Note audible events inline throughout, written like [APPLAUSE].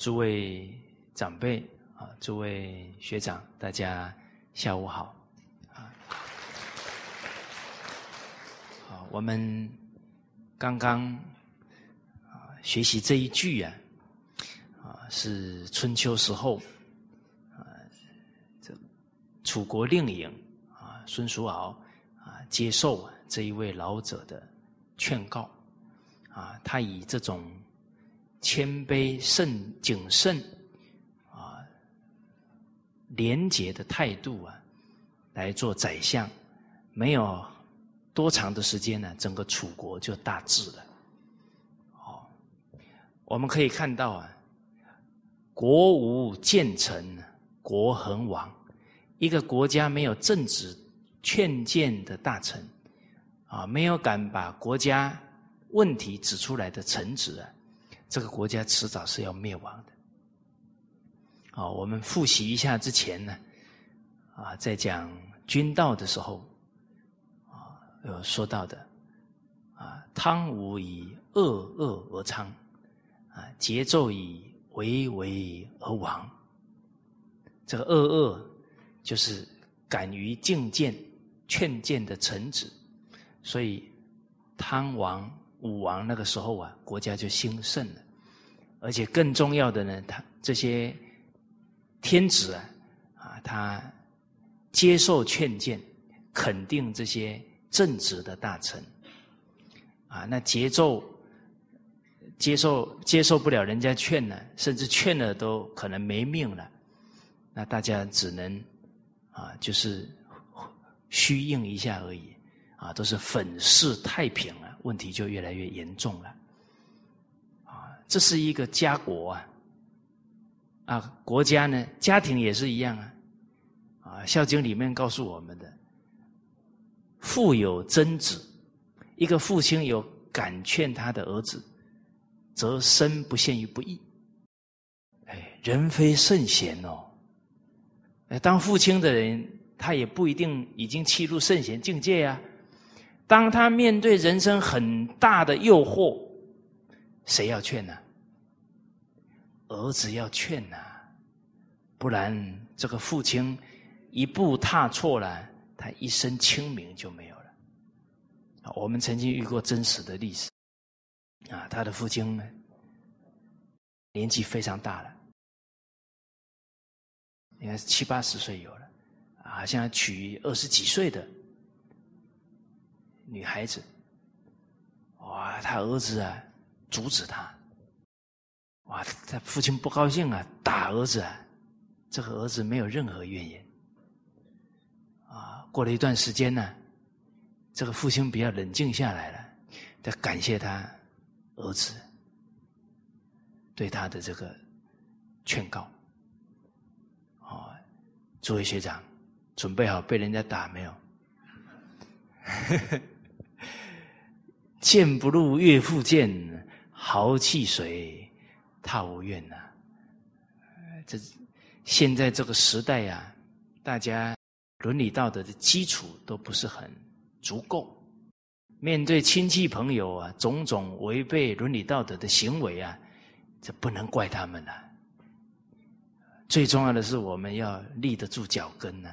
诸位长辈啊，诸位学长，大家下午好啊！好，我们刚刚啊学习这一句啊，啊是春秋时候啊这楚国令尹啊孙叔敖啊接受这一位老者的劝告啊，他以这种。谦卑、慎谨慎啊，廉洁的态度啊，来做宰相，没有多长的时间呢，整个楚国就大治了。哦，我们可以看到啊，国无谏臣，国恒亡。一个国家没有正直劝谏的大臣啊，没有敢把国家问题指出来的臣子啊。这个国家迟早是要灭亡的。啊，我们复习一下之前呢，啊，在讲君道的时候，啊，有说到的，啊，汤武以恶恶而昌，啊，桀纣以为为而亡。这个恶恶就是敢于进谏、劝谏的臣子，所以汤王。武王那个时候啊，国家就兴盛了，而且更重要的呢，他这些天子啊，啊，他接受劝谏，肯定这些正直的大臣，啊，那桀纣接受接受不了人家劝呢，甚至劝了都可能没命了，那大家只能啊，就是虚应一下而已，啊，都是粉饰太平了。问题就越来越严重了，啊，这是一个家国啊，啊，国家呢，家庭也是一样啊，啊，《孝经》里面告诉我们的，父有曾子，一个父亲有敢劝他的儿子，则身不陷于不义。哎，人非圣贤哦，哎，当父亲的人，他也不一定已经弃入圣贤境界呀。当他面对人生很大的诱惑，谁要劝呢？儿子要劝呐，不然这个父亲一步踏错了，他一生清明就没有了。我们曾经遇过真实的历史，啊，他的父亲呢，年纪非常大了，应该是七八十岁有了，啊，现在娶二十几岁的。女孩子，哇！他儿子啊，阻止他，哇！他父亲不高兴啊，打儿子。啊。这个儿子没有任何怨言，啊！过了一段时间呢，这个父亲比较冷静下来了，他感谢他儿子对他的这个劝告。啊，诸位学长，准备好被人家打没有？[LAUGHS] 剑不入岳父剑，豪气谁踏无怨呐？这现在这个时代呀，大家伦理道德的基础都不是很足够。面对亲戚朋友啊，种种违背伦理道德的行为啊，这不能怪他们了。最重要的是，我们要立得住脚跟呢。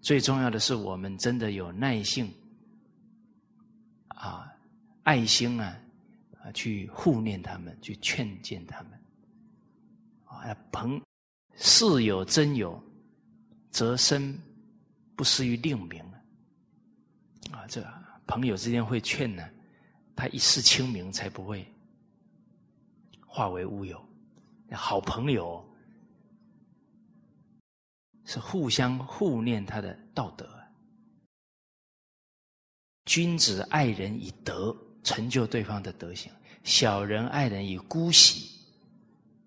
最重要的是，我们真的有耐性啊。爱心啊，啊，去护念他们，去劝谏他们。啊，朋事有真有，则身不失于令名。啊，这朋友之间会劝呢，他一世清明，才不会化为乌有。好朋友是互相护念他的道德。君子爱人以德。成就对方的德行，小人爱人以姑息，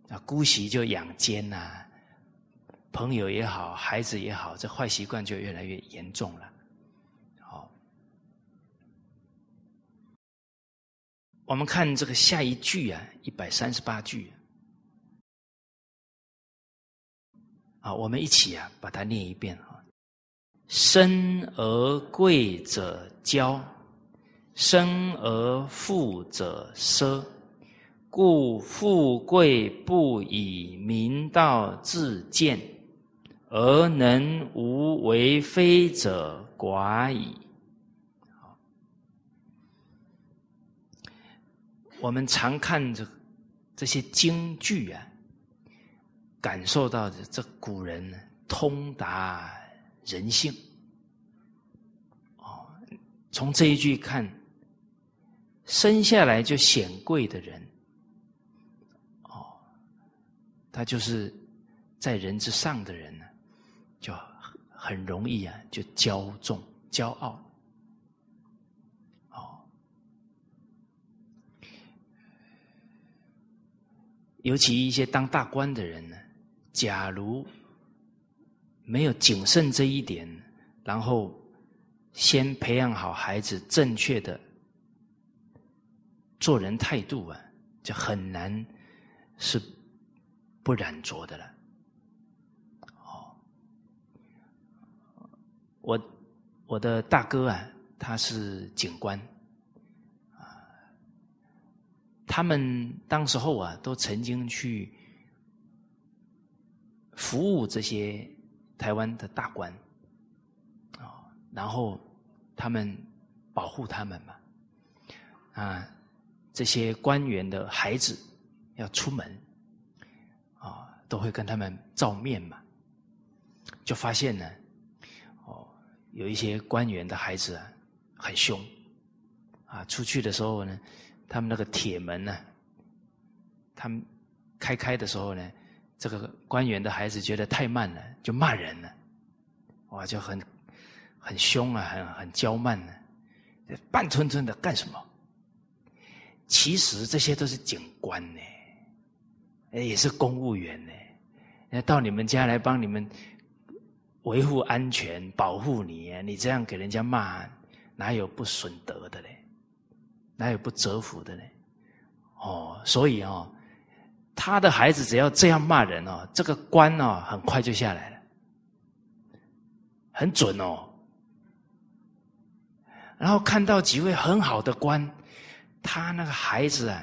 啊，姑息就养奸呐，朋友也好，孩子也好，这坏习惯就越来越严重了。好，我们看这个下一句啊，一百三十八句，啊，我们一起啊把它念一遍啊，生而贵者骄。生而富者奢，故富贵不以民道自见，而能无为非者寡矣。我们常看这这些京剧啊，感受到的这古人通达人性。哦，从这一句看，生下来就显贵的人，哦，他就是在人之上的人呢，就很容易啊，就骄纵、骄傲。哦尤其一些当大官的人呢，假如没有谨慎这一点，然后先培养好孩子正确的做人态度啊，就很难是不染浊的了。哦，我我的大哥啊，他是警官。啊他们当时候啊，都曾经去服务这些台湾的大官啊，然后他们保护他们嘛，啊，这些官员的孩子要出门啊，都会跟他们照面嘛，就发现呢，哦，有一些官员的孩子啊，很凶啊，出去的时候呢。他们那个铁门呢？他们开开的时候呢，这个官员的孩子觉得太慢了，就骂人了。哇，就很很凶啊，很很娇慢呢，半吞吞的干什么？其实这些都是警官呢，也是公务员呢，到你们家来帮你们维护安全、保护你。你这样给人家骂，哪有不损德的嘞？哪有不折服的呢？哦，所以哦，他的孩子只要这样骂人哦，这个官哦，很快就下来了，很准哦。然后看到几位很好的官，他那个孩子啊，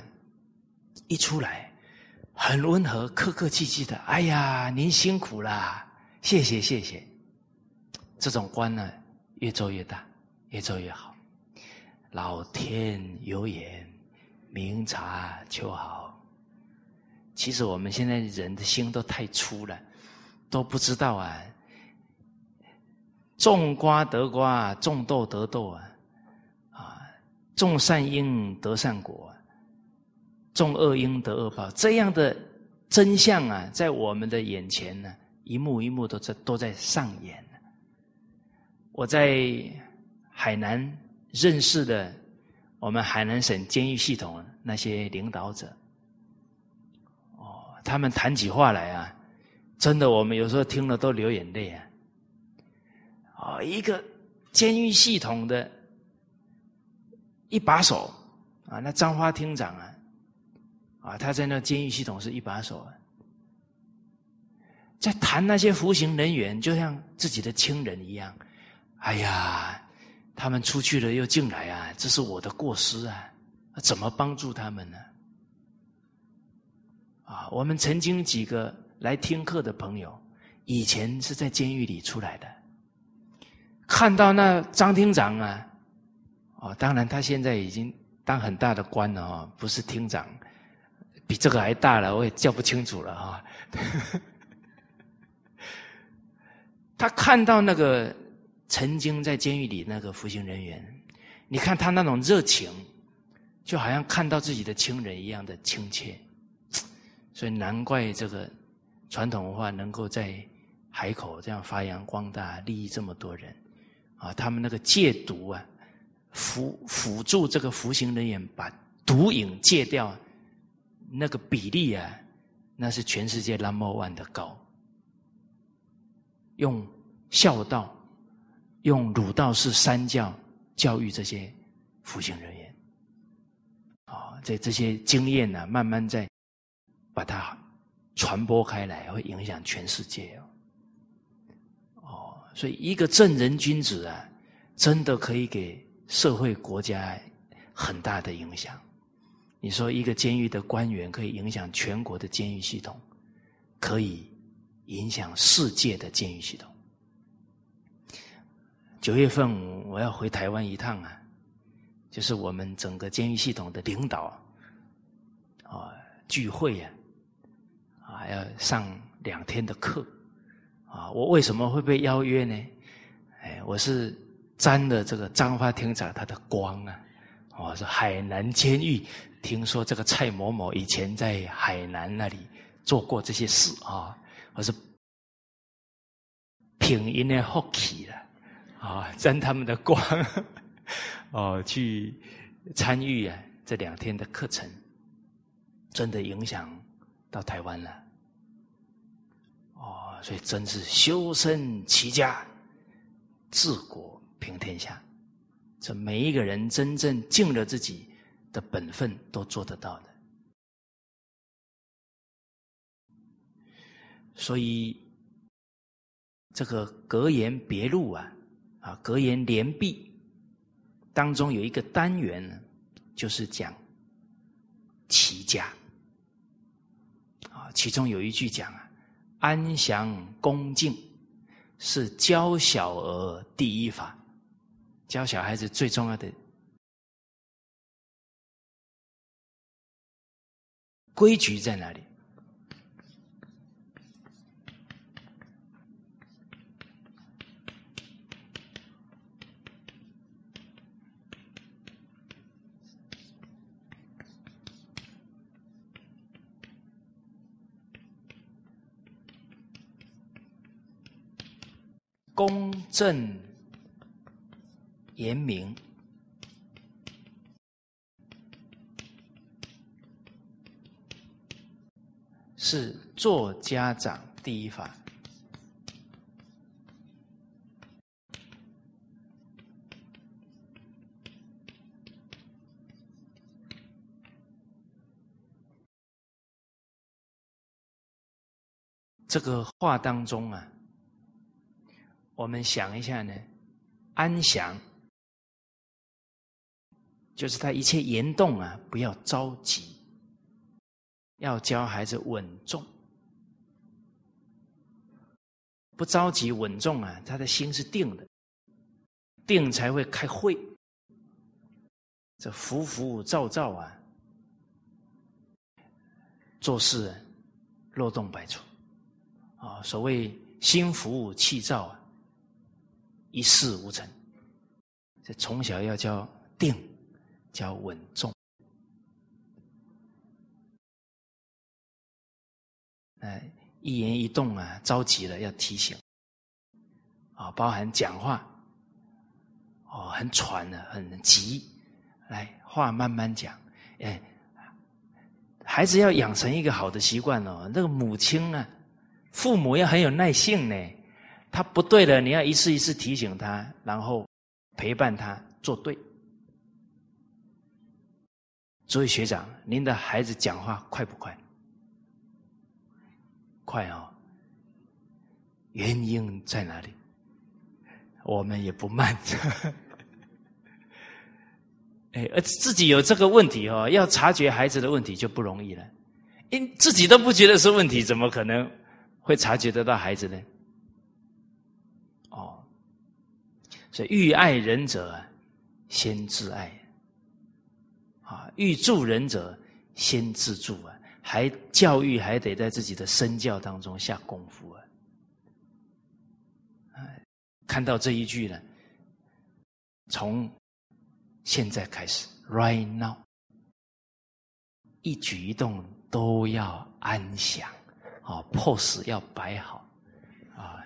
一出来，很温和，客客气气的。哎呀，您辛苦啦，谢谢谢谢。这种官呢，越做越大，越做越好。老天有眼，明察秋毫。其实我们现在人的心都太粗了，都不知道啊。种瓜得瓜，种豆得豆啊，种善因得善果，种恶因得恶报。这样的真相啊，在我们的眼前呢，一幕一幕都在都在上演。我在海南。认识的我们海南省监狱系统那些领导者，哦，他们谈起话来啊，真的，我们有时候听了都流眼泪啊。哦，一个监狱系统的一把手啊，那张花厅长啊，啊，他在那监狱系统是一把手啊，在谈那些服刑人员，就像自己的亲人一样。哎呀。他们出去了又进来啊，这是我的过失啊！怎么帮助他们呢？啊，我们曾经几个来听课的朋友，以前是在监狱里出来的，看到那张厅长啊，哦，当然他现在已经当很大的官了哦，不是厅长，比这个还大了，我也叫不清楚了啊。[LAUGHS] 他看到那个。曾经在监狱里那个服刑人员，你看他那种热情，就好像看到自己的亲人一样的亲切，所以难怪这个传统文化能够在海口这样发扬光大，利益这么多人啊！他们那个戒毒啊，辅辅助这个服刑人员把毒瘾戒掉，那个比例啊，那是全世界 number one 的高，用孝道。用儒道式三教教育这些服刑人员，啊，这这些经验呢，慢慢在把它传播开来，会影响全世界哦。哦，所以一个正人君子啊，真的可以给社会国家很大的影响。你说一个监狱的官员可以影响全国的监狱系统，可以影响世界的监狱系统。九月份我要回台湾一趟啊，就是我们整个监狱系统的领导啊聚会呀，啊要上两天的课啊。我为什么会被邀约呢？哎，我是沾了这个张发厅长他的光啊。我说海南监狱，听说这个蔡某某以前在海南那里做过这些事啊。我是平音的好奇了啊，沾他们的光 [LAUGHS] 哦，去参与啊这两天的课程，真的影响到台湾了哦，所以真是修身齐家治国平天下。这每一个人真正尽了自己的本分，都做得到的。所以，这个格言别录啊，啊，格言联璧当中有一个单元呢，就是讲齐家啊，其中有一句讲啊，安详恭敬是教小儿第一法。教小孩子最重要的规矩在哪里？公正。严明是做家长第一法。这个话当中啊，我们想一下呢，安详。就是他一切言动啊，不要着急，要教孩子稳重，不着急稳重啊，他的心是定的，定才会开会，这浮浮躁躁啊，做事漏洞百出。啊，所谓心浮气躁啊，一事无成，这从小要教定。叫稳重，哎，一言一动啊，着急了要提醒，啊，包含讲话，哦，很喘的，很急，来话慢慢讲，哎，孩子要养成一个好的习惯哦，那个母亲啊，父母要很有耐性呢，他不对了，你要一次一次提醒他，然后陪伴他做对。诸位学长，您的孩子讲话快不快？快哦。原因在哪里？我们也不慢。[LAUGHS] 哎，而自己有这个问题哦，要察觉孩子的问题就不容易了。因自己都不觉得是问题，怎么可能会察觉得到孩子呢？哦，所以欲爱人者，先自爱。欲助人者先自助啊！还教育还得在自己的身教当中下功夫啊！看到这一句呢，从现在开始，right now，一举一动都要安详，啊，pose 要摆好，啊，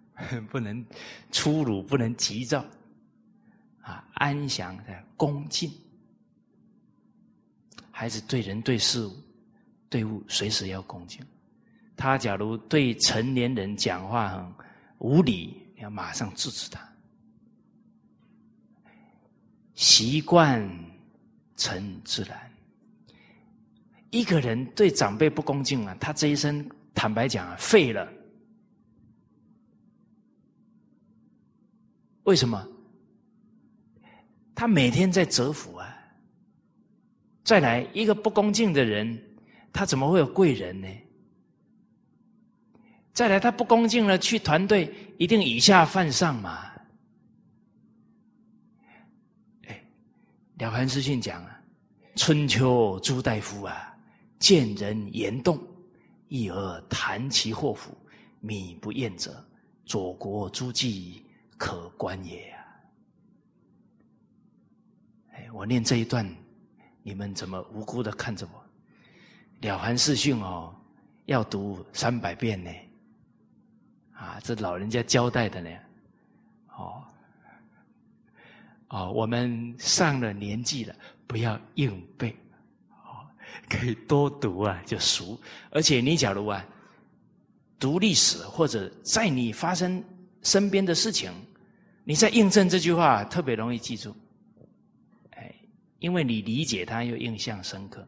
[LAUGHS] 不能粗鲁，不能急躁，啊，安详的恭敬。孩子对人对事物对物随时要恭敬，他假如对成年人讲话很无礼，要马上制止他。习惯成自然。一个人对长辈不恭敬啊，他这一生坦白讲啊，废了。为什么？他每天在折服。再来一个不恭敬的人，他怎么会有贵人呢？再来，他不恭敬了，去团队一定以下犯上嘛？哎，了凡四训讲啊，春秋朱大夫啊，见人言动，一而谈其祸福，米不厌者，左国诸暨可观也啊！哎，我念这一段，你们怎么无辜的看着我？了凡四训哦，要读三百遍呢。啊，这老人家交代的呢，哦，哦，我们上了年纪了，不要硬背，哦，可以多读啊，就熟。而且你假如啊，读历史或者在你发生身边的事情，你在印证这句话，特别容易记住。因为你理解它又印象深刻。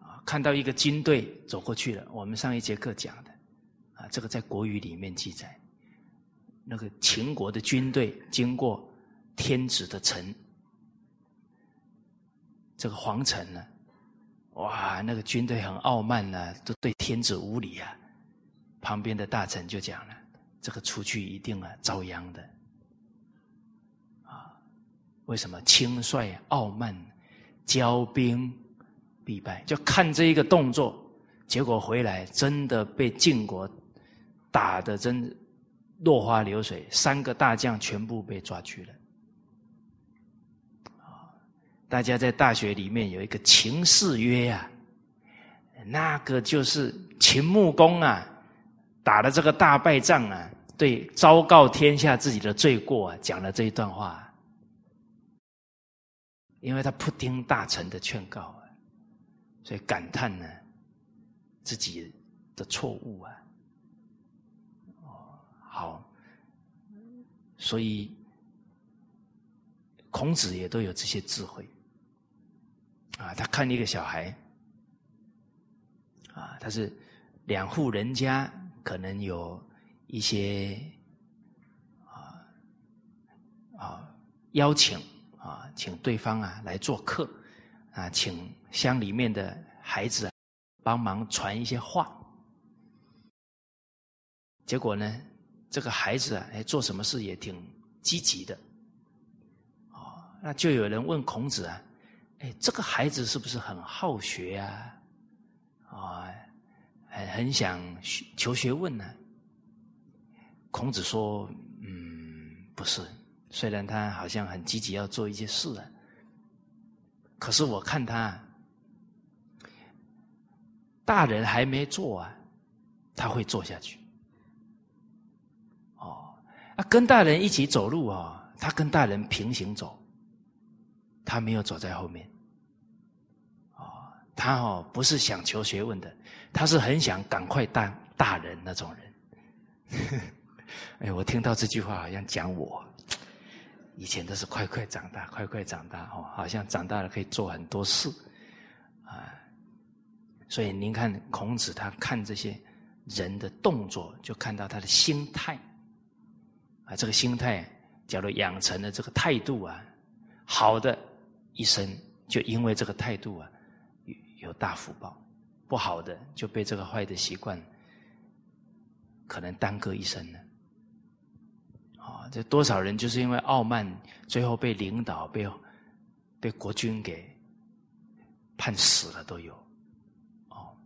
啊，看到一个军队走过去了，我们上一节课讲的。啊，这个在国语里面记载，那个秦国的军队经过天子的城，这个皇城呢，哇，那个军队很傲慢呢，都对天子无礼啊。旁边的大臣就讲了，这个出去一定啊遭殃的。为什么轻率傲慢，骄兵必败？就看这一个动作，结果回来真的被晋国。打的真落花流水，三个大将全部被抓去了。大家在大学里面有一个秦氏约啊，那个就是秦穆公啊，打了这个大败仗啊，对昭告天下自己的罪过啊，讲了这一段话。因为他不听大臣的劝告啊，所以感叹呢自己的错误啊。哦好，所以孔子也都有这些智慧啊。他看一个小孩啊，他是两户人家，可能有一些啊啊邀请啊，请对方啊来做客啊，请乡里面的孩子帮忙传一些话，结果呢？这个孩子啊，哎，做什么事也挺积极的，哦，那就有人问孔子啊，哎，这个孩子是不是很好学啊？啊，很很想求学问呢？孔子说，嗯，不是，虽然他好像很积极要做一些事啊，可是我看他，大人还没做啊，他会做下去。哦啊，跟大人一起走路啊，他跟大人平行走，他没有走在后面。哦，他哦不是想求学问的，他是很想赶快当大人那种人。[LAUGHS] 哎，我听到这句话好像讲我，以前都是快快长大，快快长大哦，好像长大了可以做很多事啊。所以您看孔子，他看这些人的动作，就看到他的心态。啊，这个心态，假如养成了这个态度啊，好的一生就因为这个态度啊，有有大福报；不好的就被这个坏的习惯，可能耽搁一生呢。啊，这多少人就是因为傲慢，最后被领导、被被国君给判死了都有。哦，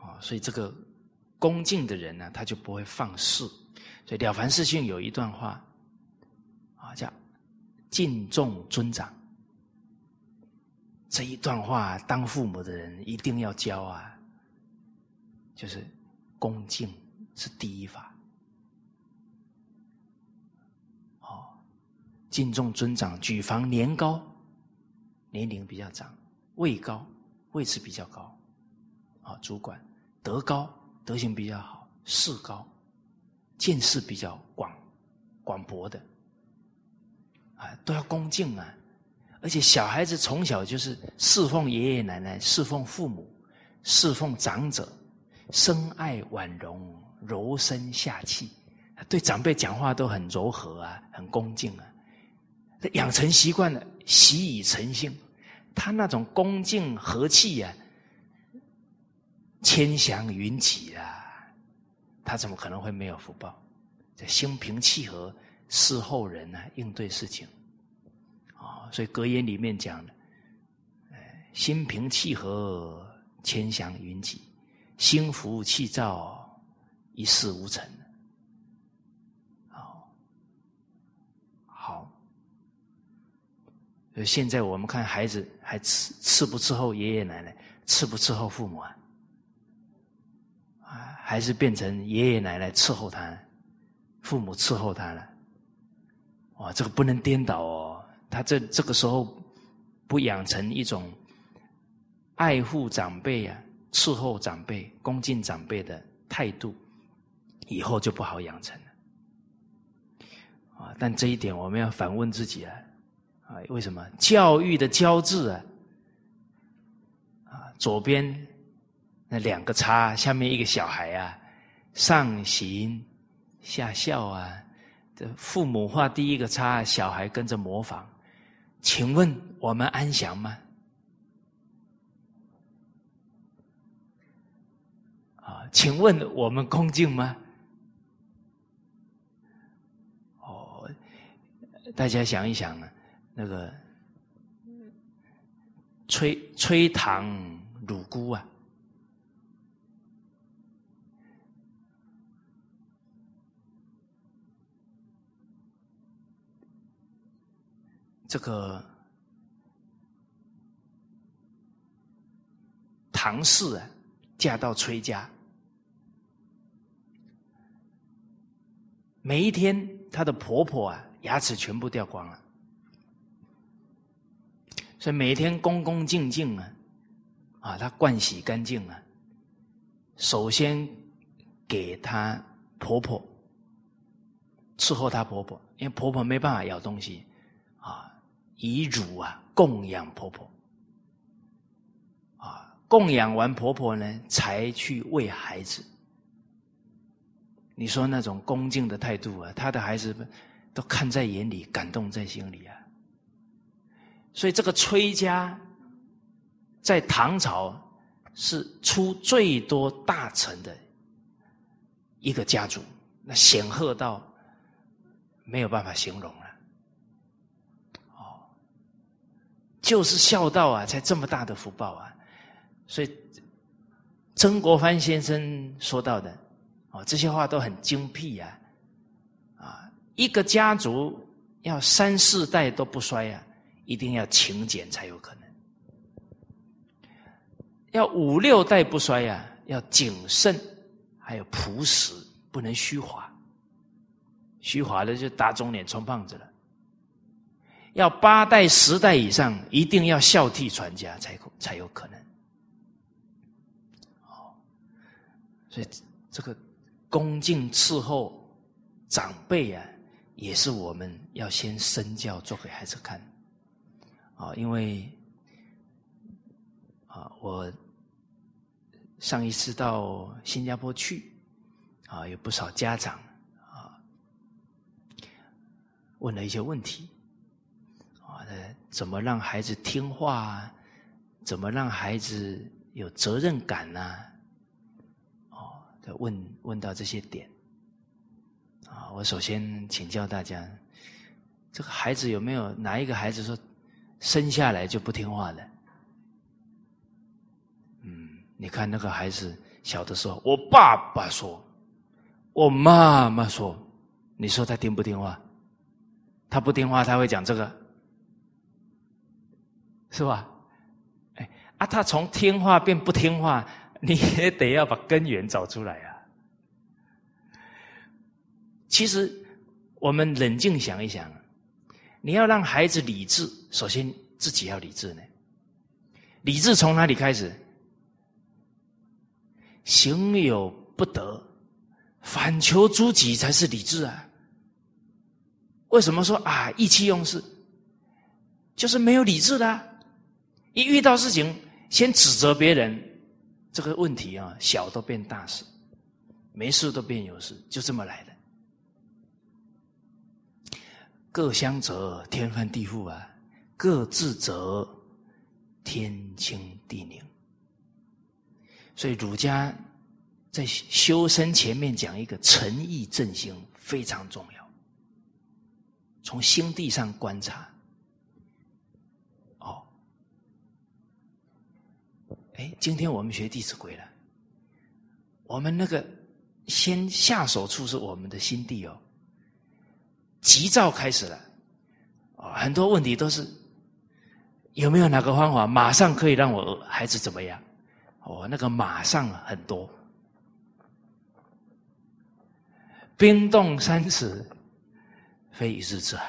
哦，所以这个。恭敬的人呢，他就不会放肆。所以《了凡四训》有一段话啊，叫“敬重尊长”。这一段话，当父母的人一定要教啊，就是恭敬是第一法。哦，敬重尊长，举房年高，年龄比较长，位高，位置比较高，啊，主管德高。德行比较好，势高，见识比较广，广博的，啊，都要恭敬啊！而且小孩子从小就是侍奉爷爷奶奶，侍奉父母，侍奉长者，深爱婉容，柔声下气，对长辈讲话都很柔和啊，很恭敬啊，养成习惯了，习以成性，他那种恭敬和气呀，千祥云集啊，他怎么可能会没有福报？这心平气和，侍后人呢，应对事情，啊，所以格言里面讲的，心平气和，千祥云集，心浮气躁，一事无成。好现在我们看孩子还伺伺不伺候爷爷奶奶，伺不伺候父母啊？啊，还是变成爷爷奶奶伺候他，父母伺候他了？哇，这个不能颠倒哦！他这这个时候不养成一种爱护长辈呀、伺候长辈、恭敬长辈的态度，以后就不好养成了。啊，但这一点我们要反问自己啊。啊，为什么教育的“教”字啊？啊，左边那两个叉，下面一个小孩啊，上行下效啊。这父母画第一个叉，小孩跟着模仿。请问我们安详吗？啊，请问我们恭敬吗？哦，大家想一想呢。那个吹吹糖乳菇啊，这个唐氏啊，嫁到崔家，每一天她的婆婆啊，牙齿全部掉光了。所以每天恭恭敬敬啊，啊，她盥洗干净了，首先给她婆婆伺候她婆婆，因为婆婆没办法咬东西，啊，以乳啊供养婆婆，啊，供养完婆婆呢，才去喂孩子。你说那种恭敬的态度啊，她的孩子都看在眼里，感动在心里啊。所以这个崔家在唐朝是出最多大臣的一个家族，那显赫到没有办法形容了。哦，就是孝道啊，才这么大的福报啊！所以曾国藩先生说到的哦，这些话都很精辟啊！一个家族要三四代都不衰啊！一定要勤俭才有可能，要五六代不衰呀，要谨慎，还有朴实，不能虚华。虚华的就打肿脸充胖子了。要八代十代以上，一定要孝悌传家，才才有可能。哦，所以这个恭敬伺候长辈啊，也是我们要先身教做给孩子看。啊，因为啊，我上一次到新加坡去，啊，有不少家长啊问了一些问题，啊，怎么让孩子听话啊？怎么让孩子有责任感呢？哦，问问到这些点，我首先请教大家，这个孩子有没有哪一个孩子说？生下来就不听话的，嗯，你看那个孩子小的时候，我爸爸说，我妈妈说，你说他听不听话？他不听话，他会讲这个，是吧？哎，啊，他从听话变不听话，你也得要把根源找出来啊。其实，我们冷静想一想。你要让孩子理智，首先自己要理智呢。理智从哪里开始？行有不得，反求诸己才是理智啊！为什么说啊意气用事？就是没有理智的，一遇到事情先指责别人，这个问题啊小都变大事，没事都变有事，就这么来的。各相则天翻地覆啊，各自则天清地宁。所以儒家在修身前面讲一个诚意正心非常重要，从心地上观察。哦，哎，今天我们学《弟子规》了，我们那个先下手处是我们的心地哦。急躁开始了，啊，很多问题都是有没有哪个方法马上可以让我孩子怎么样？哦，那个马上很多，冰冻三尺，非一日之寒。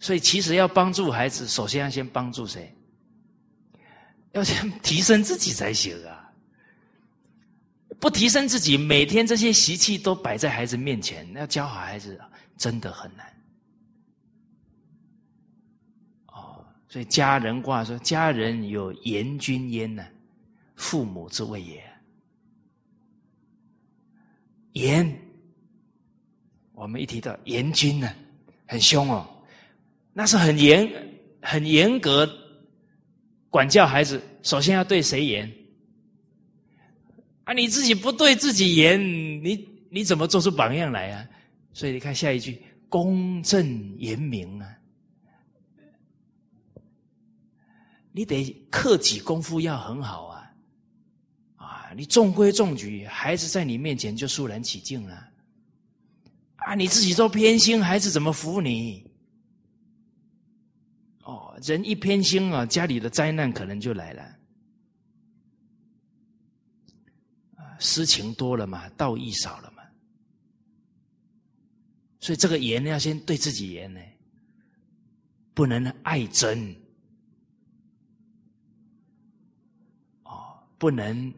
所以，其实要帮助孩子，首先要先帮助谁？要先提升自己才行啊！不提升自己，每天这些习气都摆在孩子面前，要教好孩子。真的很难哦，所以家人卦说：“家人有严君焉呢，父母之谓也。”严，我们一提到严君呢，很凶哦，那是很严、很严格管教孩子。首先要对谁严？啊，你自己不对自己严，你你怎么做出榜样来啊？所以你看下一句，公正严明啊，你得克己功夫要很好啊，啊，你中规中矩，孩子在你面前就肃然起敬了，啊，你自己都偏心，孩子怎么服你？哦，人一偏心啊，家里的灾难可能就来了，啊，私情多了嘛，道义少了。所以这个严要先对自己严呢，不能爱憎，哦，不能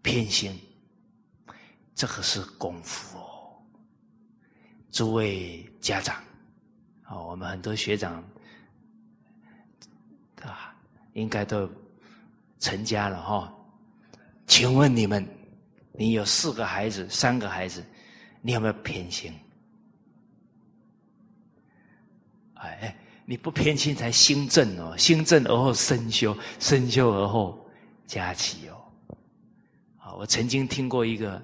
偏心，这个是功夫哦。诸位家长，啊，我们很多学长啊，应该都成家了哈，请问你们？你有四个孩子，三个孩子，你有没有偏心？哎哎，你不偏心才心正哦，心正而后身修，身修而后家齐哦。啊，我曾经听过一个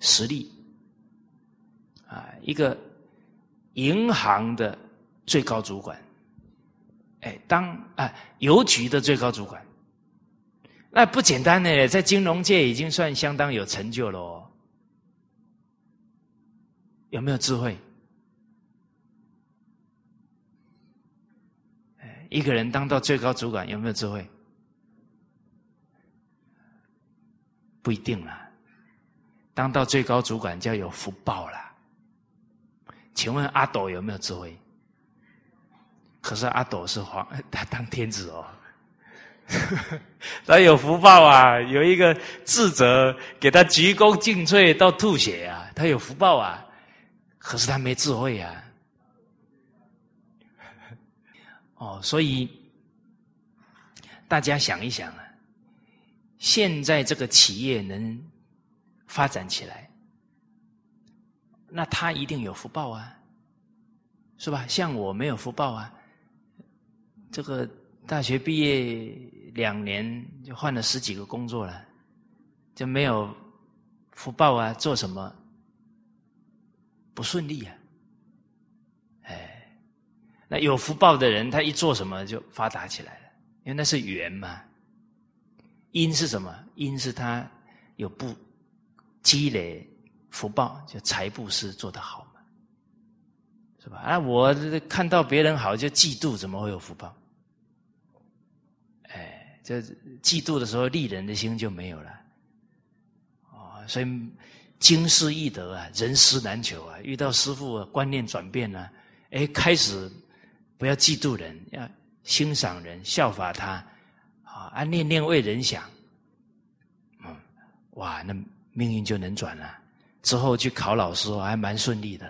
实例，啊，一个银行的最高主管，哎，当啊邮局的最高主管。那不简单呢，在金融界已经算相当有成就了哦。有没有智慧？一个人当到最高主管有没有智慧？不一定了。当到最高主管就要有福报了。请问阿斗有没有智慧？可是阿斗是皇，[LAUGHS] 他当天子哦。[LAUGHS] 他有福报啊！有一个智者给他鞠躬尽瘁到吐血啊！他有福报啊！可是他没智慧啊！[LAUGHS] 哦，所以大家想一想啊，现在这个企业能发展起来，那他一定有福报啊，是吧？像我没有福报啊，这个。大学毕业两年就换了十几个工作了，就没有福报啊！做什么不顺利啊？哎，那有福报的人，他一做什么就发达起来了，因为那是缘嘛。因是什么？因是他有不积累福报，就财布施做得好嘛，是吧？啊，我看到别人好就嫉妒，怎么会有福报？这嫉妒的时候，利人的心就没有了，啊，所以经师易得啊，人师难求啊。遇到师傅观念转变了，哎，开始不要嫉妒人，要欣赏人，效法他，啊，念念为人想，嗯，哇，那命运就能转了。之后去考老师，还蛮顺利的，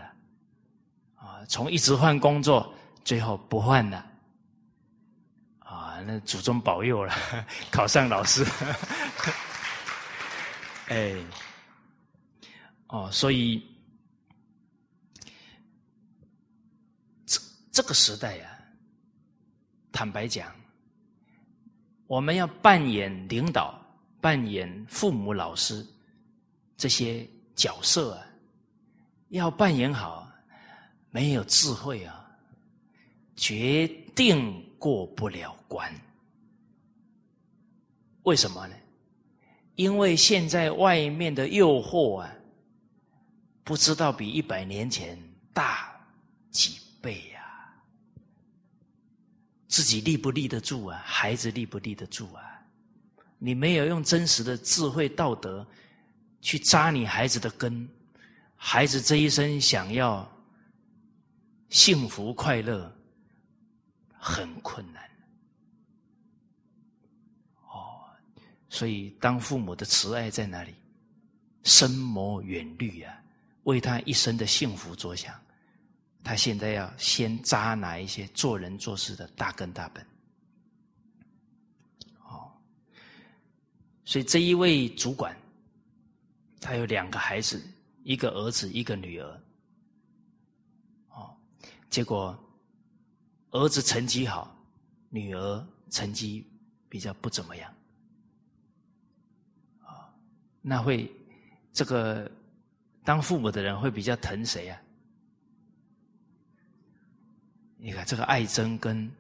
啊，从一直换工作，最后不换了。那祖宗保佑了，[LAUGHS] 考上老师。[LAUGHS] 哎，哦，所以这这个时代呀，坦白讲，我们要扮演领导、扮演父母、老师这些角色啊，要扮演好，没有智慧啊，决定过不了关。为什么呢？因为现在外面的诱惑啊。不知道比一百年前大几倍呀？自己立不立得住啊？孩子立不立得住啊？你没有用真实的智慧道德去扎你孩子的根，孩子这一生想要幸福快乐很困难。哦，所以当父母的慈爱在哪里？深谋远虑啊！为他一生的幸福着想，他现在要先扎哪一些做人做事的大根大本。哦，所以这一位主管，他有两个孩子，一个儿子，一个女儿。哦，结果儿子成绩好，女儿成绩比较不怎么样。啊，那会这个。当父母的人会比较疼谁啊？你看这个爱憎跟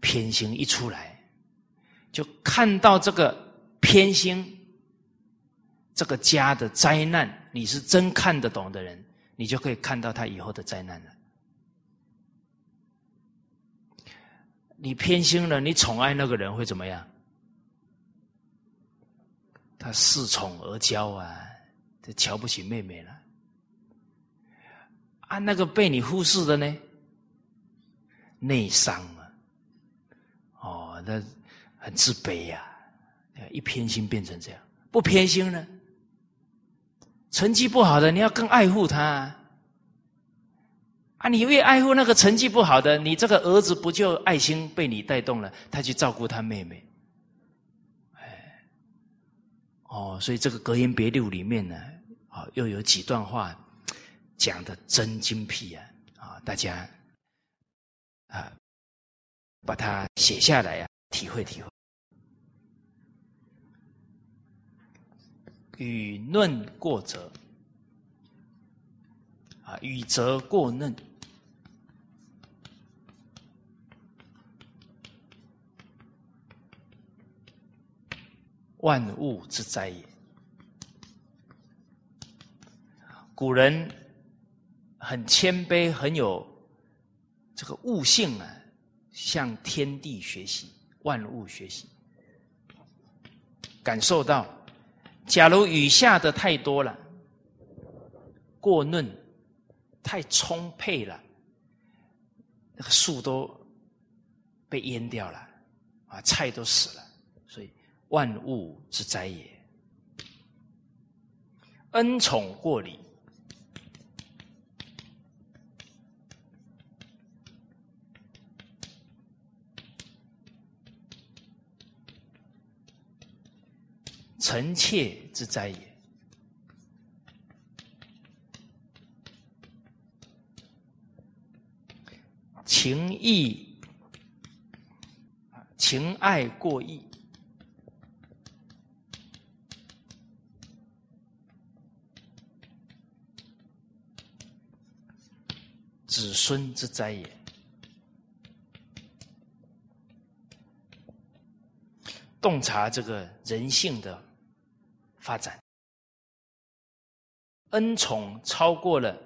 偏心一出来，就看到这个偏心，这个家的灾难，你是真看得懂的人，你就可以看到他以后的灾难了。你偏心了，你宠爱那个人会怎么样？他恃宠而骄啊！就瞧不起妹妹了，啊，那个被你忽视的呢？内伤啊，哦，那很自卑呀，一偏心变成这样，不偏心呢？成绩不好的，你要更爱护他啊！啊你越爱护那个成绩不好的，你这个儿子不就爱心被你带动了？他去照顾他妹妹，哎，哦，所以这个《格言别录》里面呢。啊，又有几段话讲的真精辟啊！啊，大家啊，把它写下来呀，体会体会。与论过则啊，雨则过嫩，万物之灾也。古人很谦卑，很有这个悟性啊，向天地学习，万物学习，感受到，假如雨下的太多了，过嫩，太充沛了，那个树都被淹掉了，啊，菜都死了，所以万物之灾也。恩宠过礼。臣妾之灾也，情义情爱过义，子孙之灾也。洞察这个人性的。发展，恩宠超过了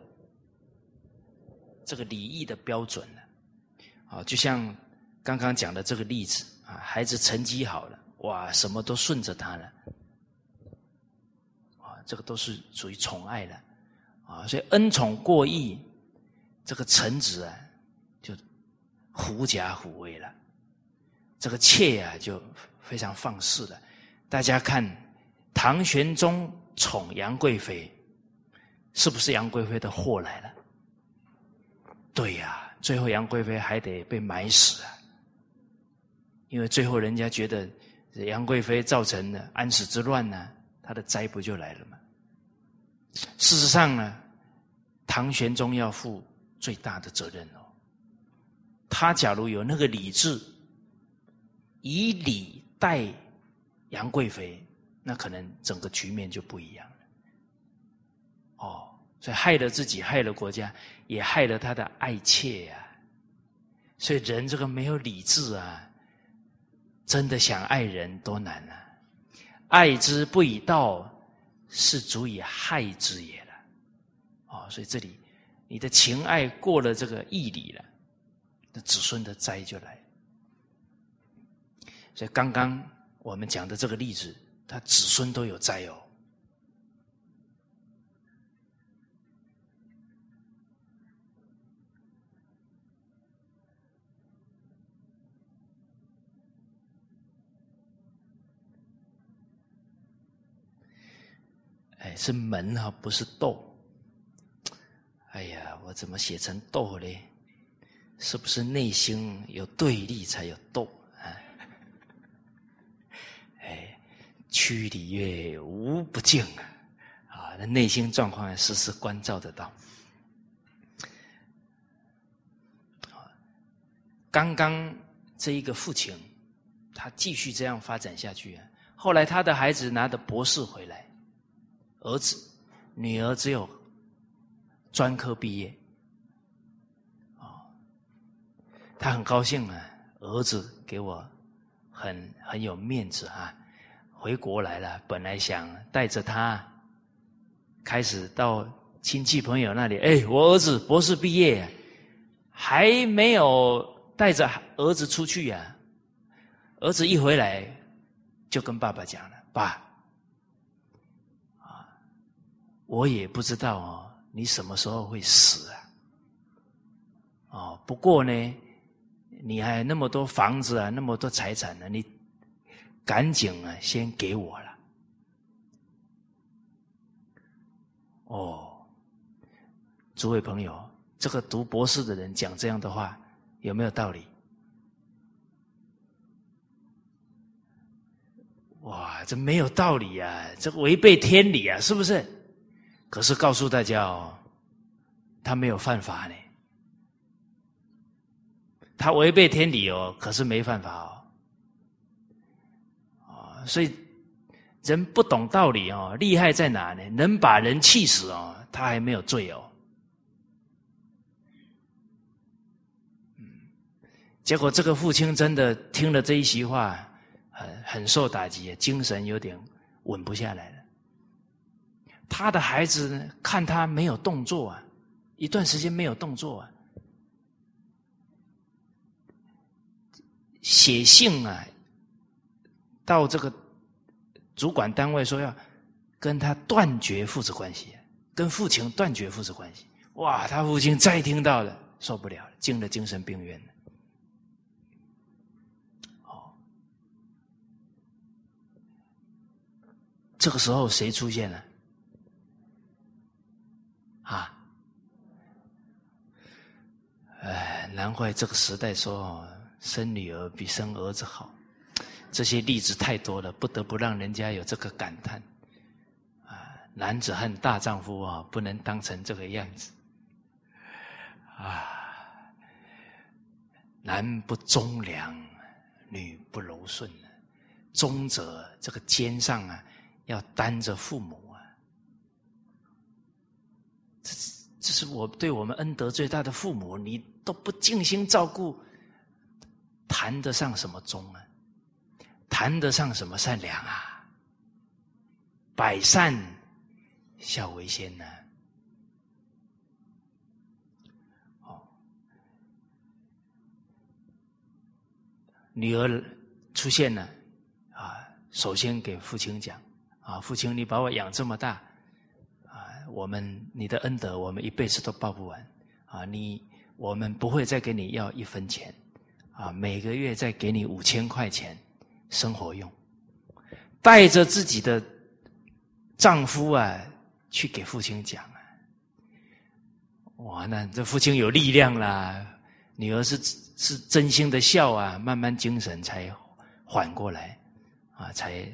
这个礼义的标准，啊，就像刚刚讲的这个例子啊，孩子成绩好了，哇，什么都顺着他了，啊，这个都是属于宠爱了，啊，所以恩宠过亿，这个臣子啊，就狐假虎威了，这个妾啊，就非常放肆了，大家看。唐玄宗宠杨贵妃，是不是杨贵妃的祸来了？对呀，最后杨贵妃还得被埋死啊！因为最后人家觉得杨贵妃造成的安史之乱呢，他的灾不就来了吗？事实上呢，唐玄宗要负最大的责任哦。他假如有那个理智，以礼待杨贵妃，那可能整个局面就不一样了。哦，所以害了自己，害了国家，也害了他的爱妾呀。所以人这个没有理智啊，真的想爱人多难啊！爱之不以道，是足以害之也了。哦，所以这里你的情爱过了这个义理了，那子孙的灾就来。所以刚刚我们讲的这个例子，他子孙都有灾哦。哎，是门哈，不是斗。哎呀，我怎么写成斗呢？是不是内心有对立才有斗啊？哎，曲里月无不敬啊！啊，那内心状况时时关照得到。刚刚这一个父亲，他继续这样发展下去啊。后来他的孩子拿着博士回来。儿子、女儿只有专科毕业，啊，他很高兴啊。儿子给我很很有面子啊，回国来了。本来想带着他开始到亲戚朋友那里，哎，我儿子博士毕业，还没有带着儿子出去呀。儿子一回来就跟爸爸讲了，爸。我也不知道哦，你什么时候会死啊？哦，不过呢，你还那么多房子啊，那么多财产呢，你赶紧啊，先给我了。哦，诸位朋友，这个读博士的人讲这样的话，有没有道理？哇，这没有道理啊，这违背天理啊，是不是？可是告诉大家哦，他没有犯法呢，他违背天理哦，可是没犯法哦，啊，所以人不懂道理哦，厉害在哪呢？能把人气死哦，他还没有罪哦。嗯，结果这个父亲真的听了这一席话，很很受打击，精神有点稳不下来了。他的孩子呢？看他没有动作啊，一段时间没有动作啊，写信啊，到这个主管单位说要跟他断绝父子关系，跟父亲断绝父子关系。哇，他父亲再听到了受不了了，进了精神病院。哦，这个时候谁出现了？啊，哎，难怪这个时代说生女儿比生儿子好，这些例子太多了，不得不让人家有这个感叹。啊，男子汉大丈夫啊，不能当成这个样子。啊，男不忠良，女不柔顺，忠者这个肩上啊，要担着父母啊。这是这是我对我们恩德最大的父母，你都不尽心照顾，谈得上什么忠啊？谈得上什么善良啊？百善孝为先呢？哦，女儿出现了啊，首先给父亲讲啊，父亲，你把我养这么大。我们你的恩德，我们一辈子都报不完啊！你我们不会再给你要一分钱啊！每个月再给你五千块钱生活用，带着自己的丈夫啊去给父亲讲啊！哇，那这父亲有力量啦！女儿是是真心的笑啊，慢慢精神才缓过来啊，才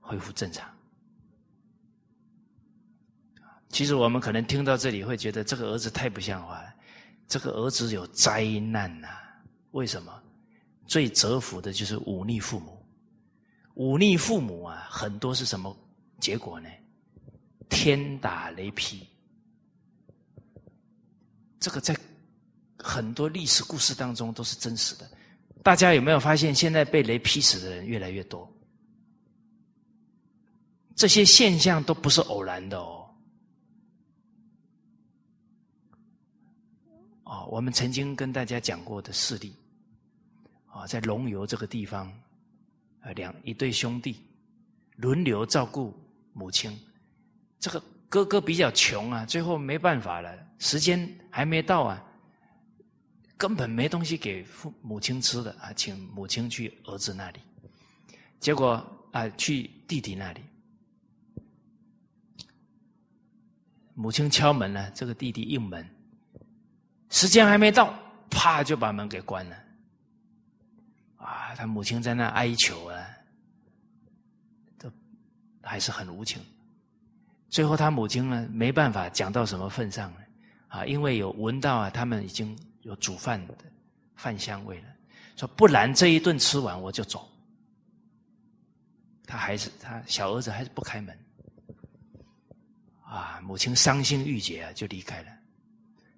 恢复正常。其实我们可能听到这里会觉得这个儿子太不像话了，这个儿子有灾难呐？为什么？最折服的就是忤逆父母，忤逆父母啊，很多是什么结果呢？天打雷劈。这个在很多历史故事当中都是真实的。大家有没有发现，现在被雷劈死的人越来越多？这些现象都不是偶然的哦。啊，我们曾经跟大家讲过的事例，啊，在龙游这个地方，啊，两一对兄弟轮流照顾母亲，这个哥哥比较穷啊，最后没办法了，时间还没到啊，根本没东西给父母亲吃的啊，请母亲去儿子那里，结果啊，去弟弟那里。母亲敲门了，这个弟弟应门，时间还没到，啪就把门给关了。啊，他母亲在那哀求啊，都还是很无情。最后他母亲呢，没办法讲到什么份上了啊，因为有闻到啊，他们已经有煮饭的饭香味了，说不然这一顿吃完我就走。他还是他小儿子还是不开门。啊，母亲伤心欲绝啊，就离开了。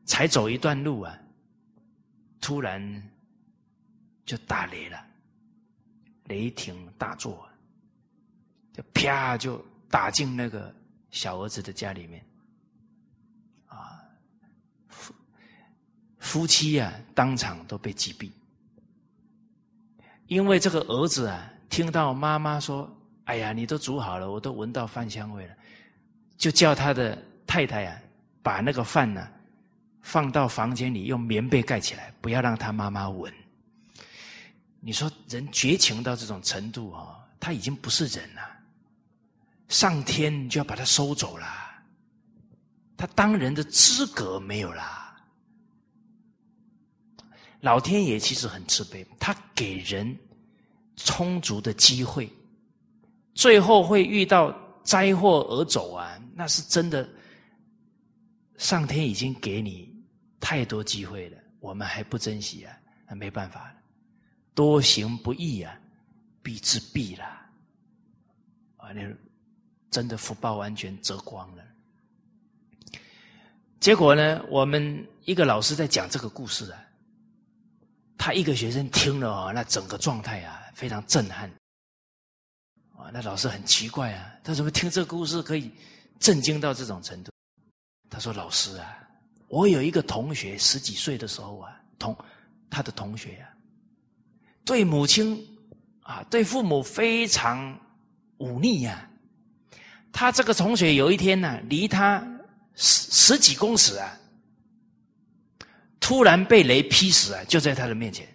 才走一段路啊，突然就打雷了，雷霆大作，就啪就打进那个小儿子的家里面。啊，夫夫妻啊，当场都被击毙，因为这个儿子啊，听到妈妈说：“哎呀，你都煮好了，我都闻到饭香味了。”就叫他的太太啊，把那个饭呢放到房间里，用棉被盖起来，不要让他妈妈闻。你说人绝情到这种程度啊，他已经不是人了，上天就要把他收走了，他当人的资格没有啦。老天爷其实很慈悲，他给人充足的机会，最后会遇到灾祸而走啊。那是真的，上天已经给你太多机会了，我们还不珍惜啊？那没办法了，多行不义啊，必自毙了，啊，那真的福报完全折光了。结果呢，我们一个老师在讲这个故事啊，他一个学生听了啊，那整个状态啊非常震撼，啊，那老师很奇怪啊，他怎么听这个故事可以？震惊到这种程度，他说：“老师啊，我有一个同学十几岁的时候啊，同他的同学啊，对母亲啊，对父母非常忤逆呀。他这个同学有一天呢，离他十十几公尺啊，突然被雷劈死啊，就在他的面前。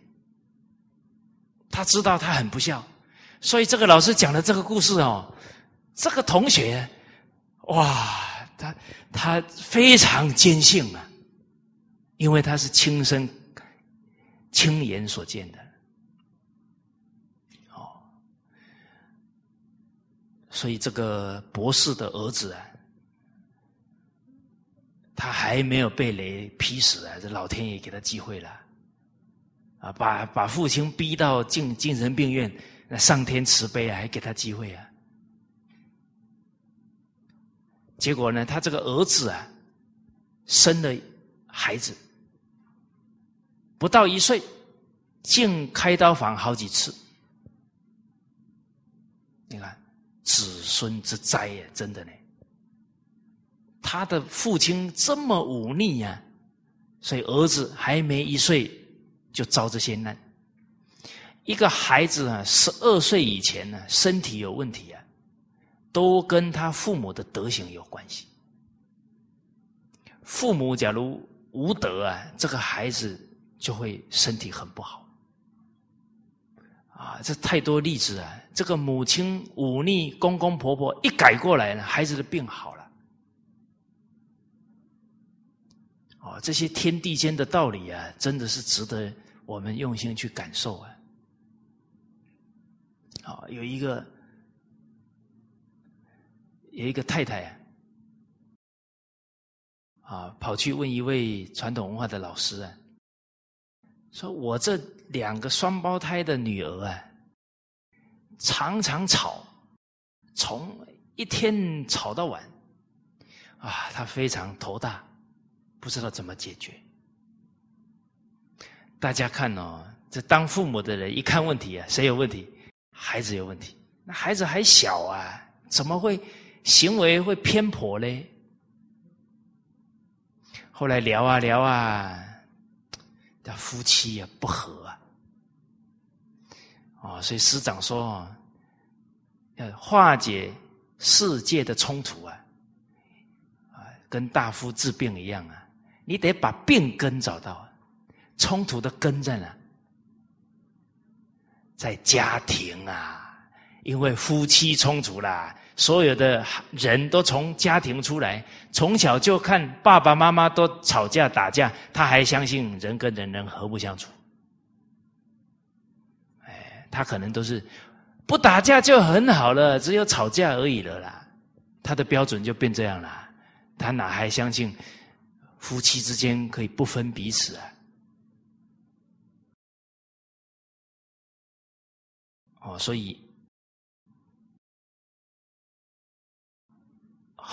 他知道他很不孝，所以这个老师讲的这个故事哦，这个同学。”哇，他他非常坚信啊，因为他是亲身亲眼所见的，哦，所以这个博士的儿子啊，他还没有被雷劈死啊，这老天爷给他机会了，啊，把把父亲逼到进精神病院，那上天慈悲啊，还给他机会啊。结果呢，他这个儿子啊，生了孩子，不到一岁，进开刀房好几次。你看，子孙之灾呀，真的呢。他的父亲这么忤逆呀，所以儿子还没一岁就遭这些难。一个孩子啊，十二岁以前呢，身体有问题啊。都跟他父母的德行有关系。父母假如无德啊，这个孩子就会身体很不好。啊，这太多例子啊！这个母亲忤逆公公婆婆，一改过来呢，孩子的病好了。哦，这些天地间的道理啊，真的是值得我们用心去感受啊！好，有一个。有一个太太啊，啊，跑去问一位传统文化的老师啊，说我这两个双胞胎的女儿啊，常常吵，从一天吵到晚，啊，他非常头大，不知道怎么解决。大家看哦，这当父母的人一看问题啊，谁有问题？孩子有问题。那孩子还小啊，怎么会行为会偏颇嘞？后来聊啊聊啊，他夫妻也不和啊，哦，所以师长说，要化解世界的冲突啊，啊，跟大夫治病一样啊，你得把病根找到。冲突的根在哪？在家庭啊，因为夫妻冲突啦，所有的人都从家庭出来，从小就看爸爸妈妈都吵架打架，他还相信人跟人能和睦相处。哎，他可能都是不打架就很好了，只有吵架而已了啦。他的标准就变这样了，他哪还相信夫妻之间可以不分彼此啊？哦，所以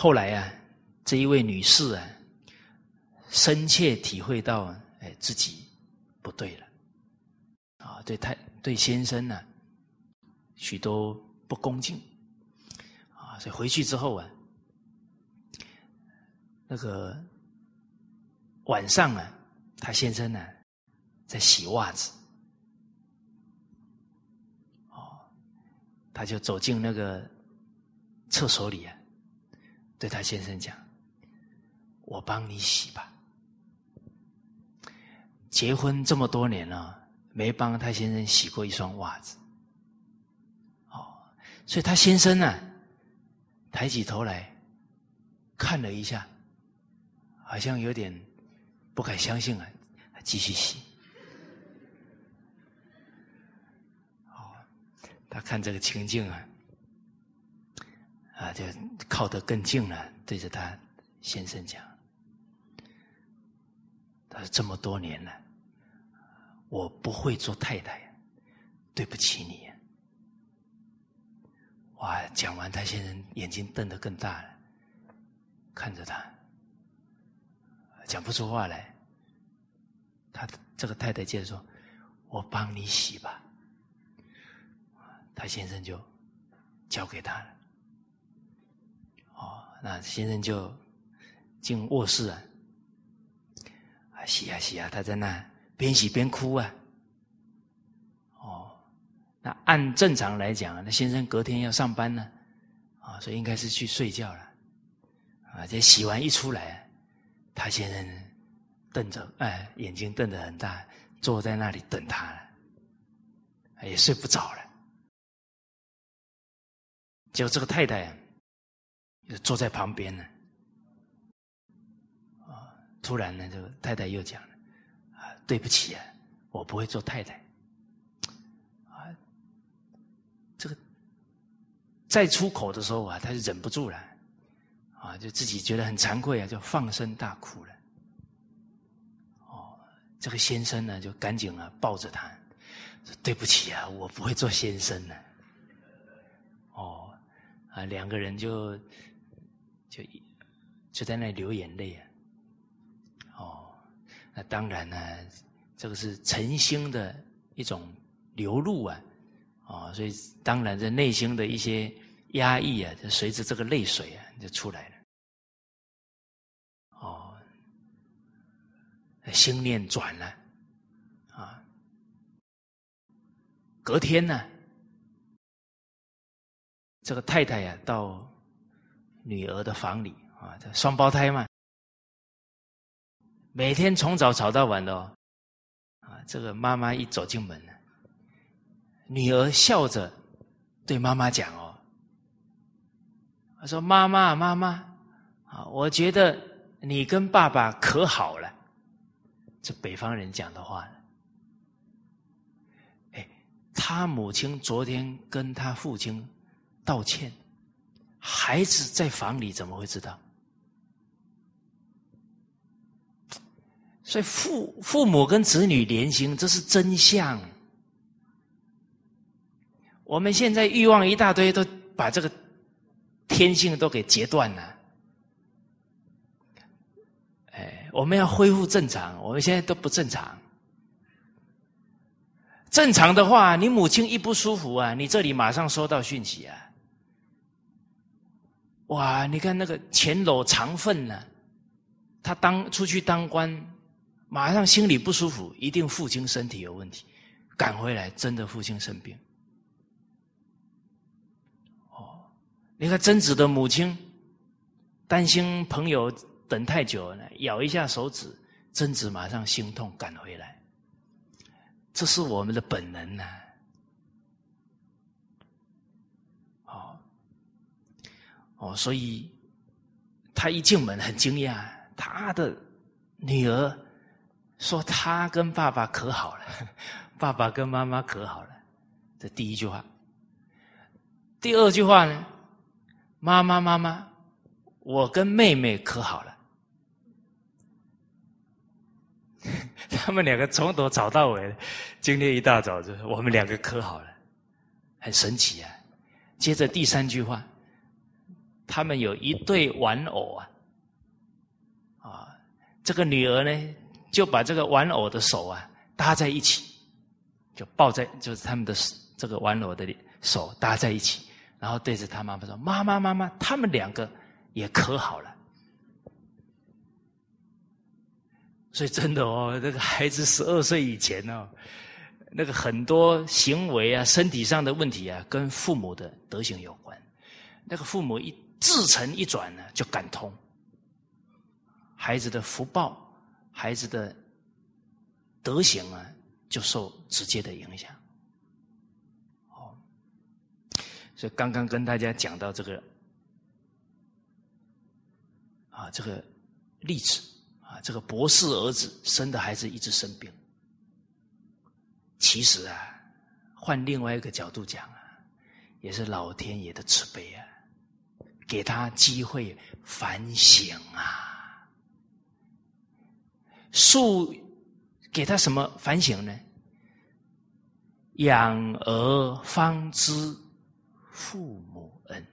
后来啊，这一位女士啊，深切体会到，哎，自己不对了，啊，对太对先生呢，许多不恭敬，啊，所以回去之后啊，那个晚上啊，他先生呢，在洗袜子。哦他就走进那个厕所里啊，对他先生讲：“我帮你洗吧。”结婚这么多年了，没帮他先生洗过一双袜子。哦，所以他先生呢，抬起头来看了一下，好像有点不敢相信啊，继续洗。哦他看这个情境啊，啊，就靠得更近了，对着他先生讲：“他说这么多年了，我不会做太太，对不起你。”哇！讲完，他先生眼睛瞪得更大了，看着他，讲不出话来。他这个太太接着说：“我帮你洗吧。”他先生就交给他了，那先生就进卧室啊，啊洗啊洗啊，他在那边洗边哭啊，哦，那按正常来讲，那先生隔天要上班呢，啊，所以应该是去睡觉了，啊，这洗完一出来，他先生瞪着，哎，眼睛瞪得很大，坐在那里等他了，也睡不着了。结果这个太太啊，坐在旁边呢，啊，突然呢，这个太太又讲了：“啊，对不起啊，我不会做太太。”啊，这个再出口的时候啊，他就忍不住了，啊，就自己觉得很惭愧啊，就放声大哭了。哦，这个先生呢，就赶紧啊抱着他说：“对不起啊，我不会做先生呢。”啊，两个人就就就在那流眼泪啊！哦，那当然呢，这个是诚心的一种流露啊！哦，所以当然这内心的一些压抑啊，就随着这个泪水啊，就出来了。哦，心念转了啊！隔天呢？这个太太呀，到女儿的房里啊，这双胞胎嘛，每天从早吵到晚的哦，啊，这个妈妈一走进门呢，女儿笑着对妈妈讲哦，她说：“妈妈，妈妈，啊，我觉得你跟爸爸可好了。”这北方人讲的话。哎，他母亲昨天跟他父亲。道歉，孩子在房里怎么会知道？所以父父母跟子女连心，这是真相。我们现在欲望一大堆，都把这个天性都给截断了。哎，我们要恢复正常，我们现在都不正常。正常的话，你母亲一不舒服啊，你这里马上收到讯息啊。哇，你看那个前篓藏粪呢，他当出去当官，马上心里不舒服，一定父亲身体有问题，赶回来真的父亲生病。哦，你看贞子的母亲担心朋友等太久了，咬一下手指，贞子马上心痛赶回来，这是我们的本能呐。哦，所以他一进门很惊讶，他的女儿说：“他跟爸爸可好了，爸爸跟妈妈可好了。”这第一句话。第二句话呢？妈妈妈妈，我跟妹妹可好了。[LAUGHS] 他们两个从头吵到尾，今天一大早就我们两个可好了，很神奇啊。接着第三句话。他们有一对玩偶啊，啊，这个女儿呢就把这个玩偶的手啊搭在一起，就抱在就是他们的这个玩偶的手搭在一起，然后对着他妈妈说：“妈妈妈妈，他们两个也可好了。”所以真的哦，这个孩子十二岁以前哦，那个很多行为啊、身体上的问题啊，跟父母的德行有关。那个父母一。自成一转呢，就感通孩子的福报，孩子的德行啊，就受直接的影响。哦，所以刚刚跟大家讲到这个啊，这个例子啊，这个博士儿子生的孩子一直生病，其实啊，换另外一个角度讲啊，也是老天爷的慈悲啊。给他机会反省啊！树给他什么反省呢？养儿方知父母恩。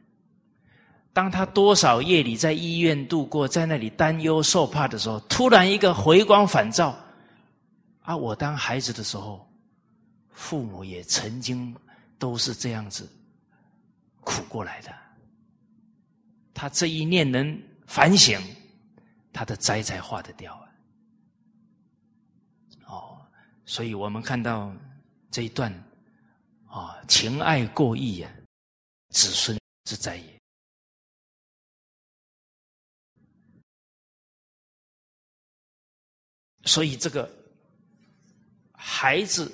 当他多少夜里在医院度过，在那里担忧受怕的时候，突然一个回光返照啊！我当孩子的时候，父母也曾经都是这样子苦过来的。他这一念能反省，他的灾才化得掉啊！哦，所以我们看到这一段啊，情爱过意呀，子孙之灾也。所以这个孩子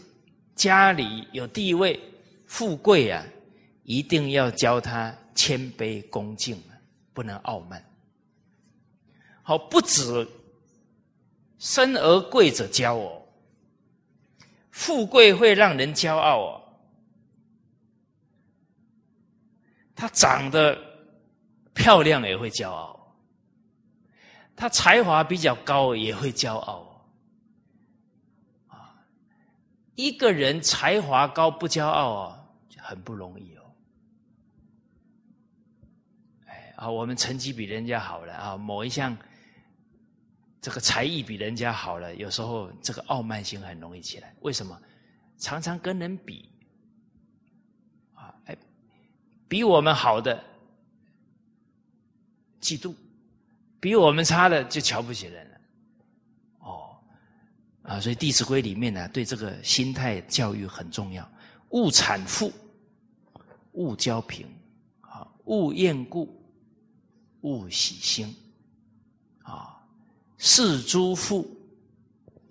家里有地位、富贵啊，一定要教他谦卑恭敬。不能傲慢，好不止生而贵者骄哦，富贵会让人骄傲哦。他长得漂亮也会骄傲，他才华比较高也会骄傲啊。一个人才华高不骄傲啊，很不容易哦。啊，我们成绩比人家好了啊，某一项这个才艺比人家好了，有时候这个傲慢心很容易起来。为什么？常常跟人比啊，哎，比我们好的嫉妒，比我们差的就瞧不起人了。哦，啊，所以《弟子规》里面呢，对这个心态教育很重要。勿产富，勿骄贫，啊，勿厌故。勿喜心，啊！视诸父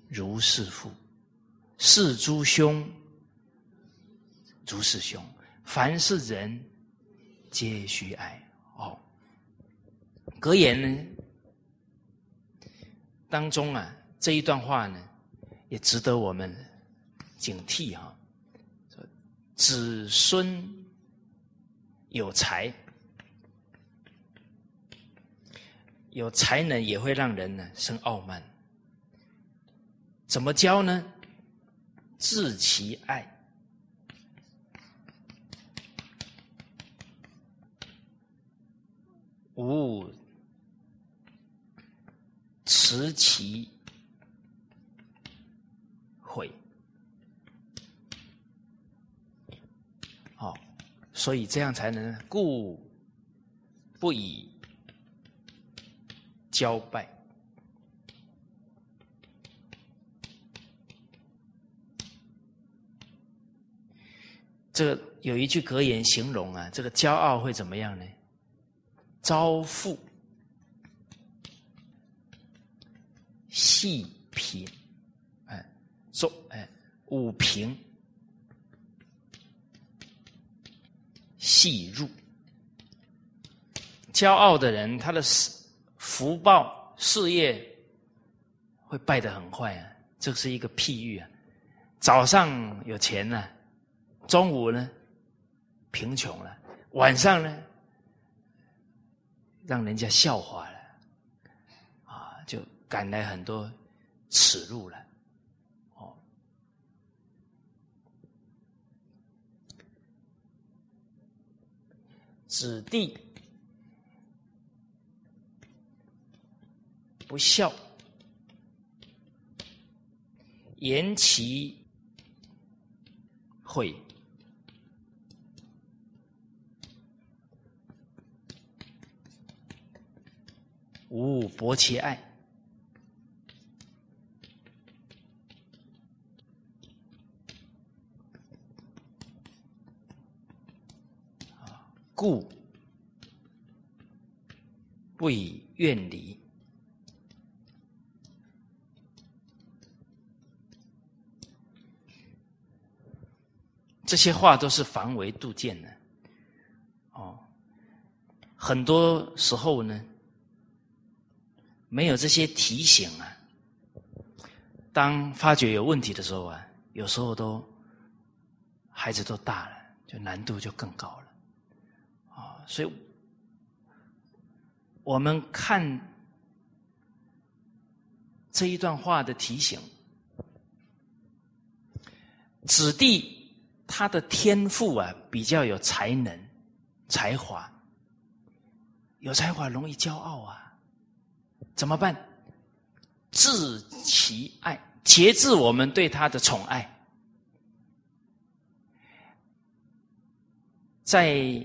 如是父，视诸兄如是兄。凡是人，皆须爱。哦，格言呢当中啊，这一段话呢，也值得我们警惕哈。子孙有才。有才能也会让人呢生傲慢，怎么教呢？治其爱，勿持其悔。好，所以这样才能故不以交拜。这个有一句格言形容啊，这个骄傲会怎么样呢？招富细贫，哎，做哎，五贫细入。骄傲的人，他的福报事业会败得很快啊！这是一个譬喻啊。早上有钱呢。中午呢，贫穷了；晚上呢，让人家笑话了，啊，就赶来很多耻辱了。哦，子弟不孝，言其悔。无薄其爱，故不以怨离。这些话都是防微杜渐的，哦，很多时候呢。没有这些提醒啊，当发觉有问题的时候啊，有时候都孩子都大了，就难度就更高了啊。所以，我们看这一段话的提醒，子弟他的天赋啊，比较有才能、才华，有才华容易骄傲啊。怎么办？治其爱，节制我们对他的宠爱。在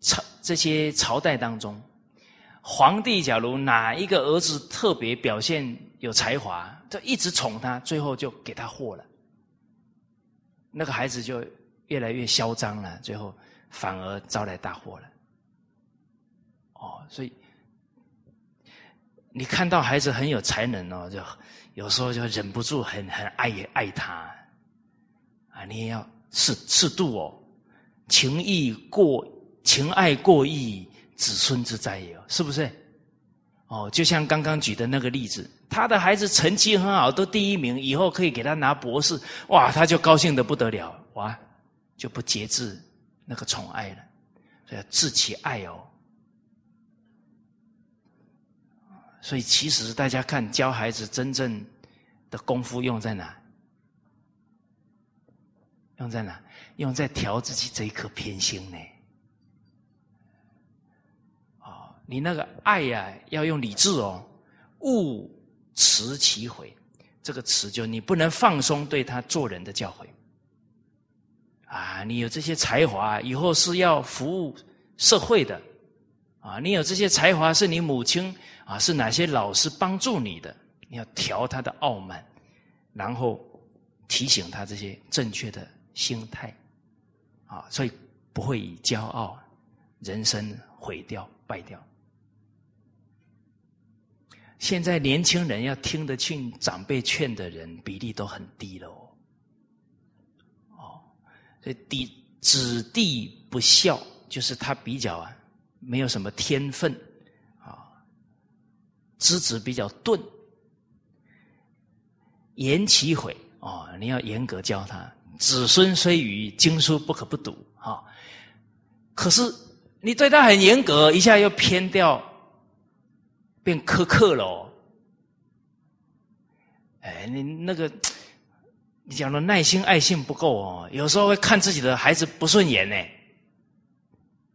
朝这些朝代当中，皇帝假如哪一个儿子特别表现有才华，就一直宠他，最后就给他祸了。那个孩子就越来越嚣张了，最后反而招来大祸了。哦，所以。你看到孩子很有才能哦，就有时候就忍不住很很爱爱他，啊，你也要适适度哦，情义过情爱过意，子孙之灾也，是不是？哦，就像刚刚举的那个例子，他的孩子成绩很好，都第一名，以后可以给他拿博士，哇，他就高兴的不得了，哇，就不节制那个宠爱了，所以要治其爱哦。所以，其实大家看教孩子真正的功夫用在哪？用在哪？用在调自己这一颗偏心呢？哦，你那个爱呀，要用理智哦，勿持其悔。这个词就你不能放松对他做人的教诲。啊，你有这些才华，以后是要服务社会的。啊，你有这些才华，是你母亲。啊，是哪些老师帮助你的？你要调他的傲慢，然后提醒他这些正确的心态，啊，所以不会以骄傲，人生毁掉败掉。现在年轻人要听得进长辈劝的人比例都很低了哦，哦，所以弟子弟不孝，就是他比较啊，没有什么天分啊。资质比较钝，言其悔哦，你要严格教他。子孙虽愚，经书不可不读啊。可是你对他很严格，一下又偏掉，变苛刻了。哦哎，你那个你讲的耐心、爱心不够哦，有时候会看自己的孩子不顺眼呢，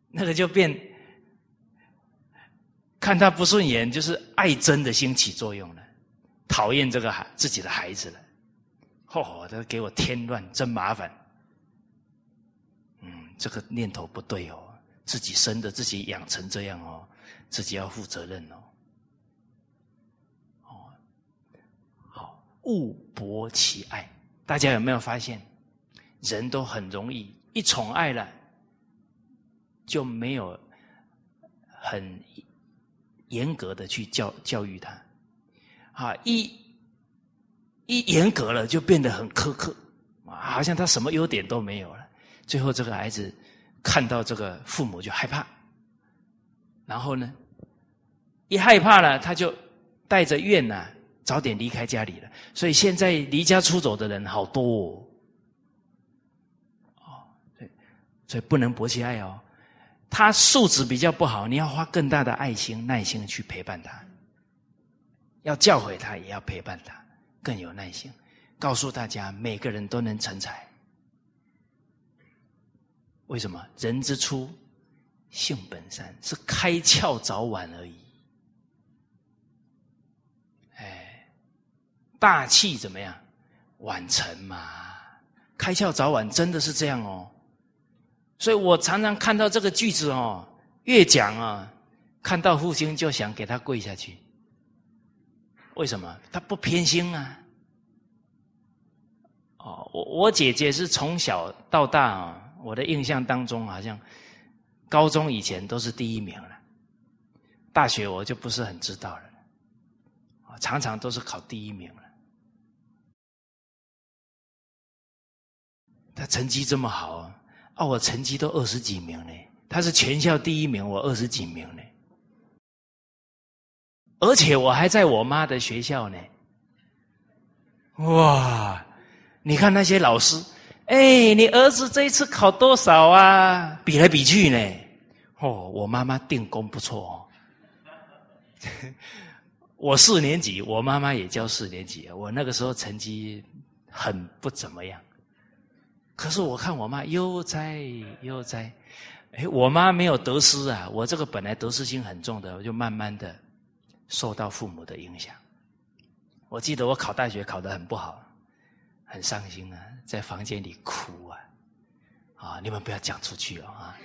那个就变看他不顺眼，就是爱憎的心起作用了，讨厌这个孩自己的孩子了，吼哦，他给我添乱，真麻烦。嗯，这个念头不对哦，自己生的，自己养成这样哦，自己要负责任哦。误博其爱，大家有没有发现，人都很容易一宠爱了，就没有很严格的去教教育他，啊，一一严格了就变得很苛刻，啊，好像他什么优点都没有了。最后这个孩子看到这个父母就害怕，然后呢，一害怕了，他就带着怨呐。早点离开家里了，所以现在离家出走的人好多哦，对，所以不能博其爱哦。他素质比较不好，你要花更大的爱心、耐心去陪伴他，要教诲他，也要陪伴他，更有耐心，告诉大家每个人都能成才。为什么？人之初，性本善，是开窍早晚而已。大器怎么样？晚成嘛，开窍早晚真的是这样哦。所以我常常看到这个句子哦，越讲啊，看到父亲就想给他跪下去。为什么？他不偏心啊。哦，我我姐姐是从小到大啊，我的印象当中好像高中以前都是第一名了，大学我就不是很知道了。常常都是考第一名。他成绩这么好啊！我成绩都二十几名呢，他是全校第一名，我二十几名呢。而且我还在我妈的学校呢。哇！你看那些老师，哎，你儿子这一次考多少啊？比来比去呢。哦，我妈妈定功不错哦。[LAUGHS] 我四年级，我妈妈也教四年级，我那个时候成绩很不怎么样。可是我看我妈悠哉悠哉，哎，我妈没有得失啊。我这个本来得失心很重的，我就慢慢的受到父母的影响。我记得我考大学考得很不好，很伤心啊，在房间里哭啊。啊，你们不要讲出去哦啊！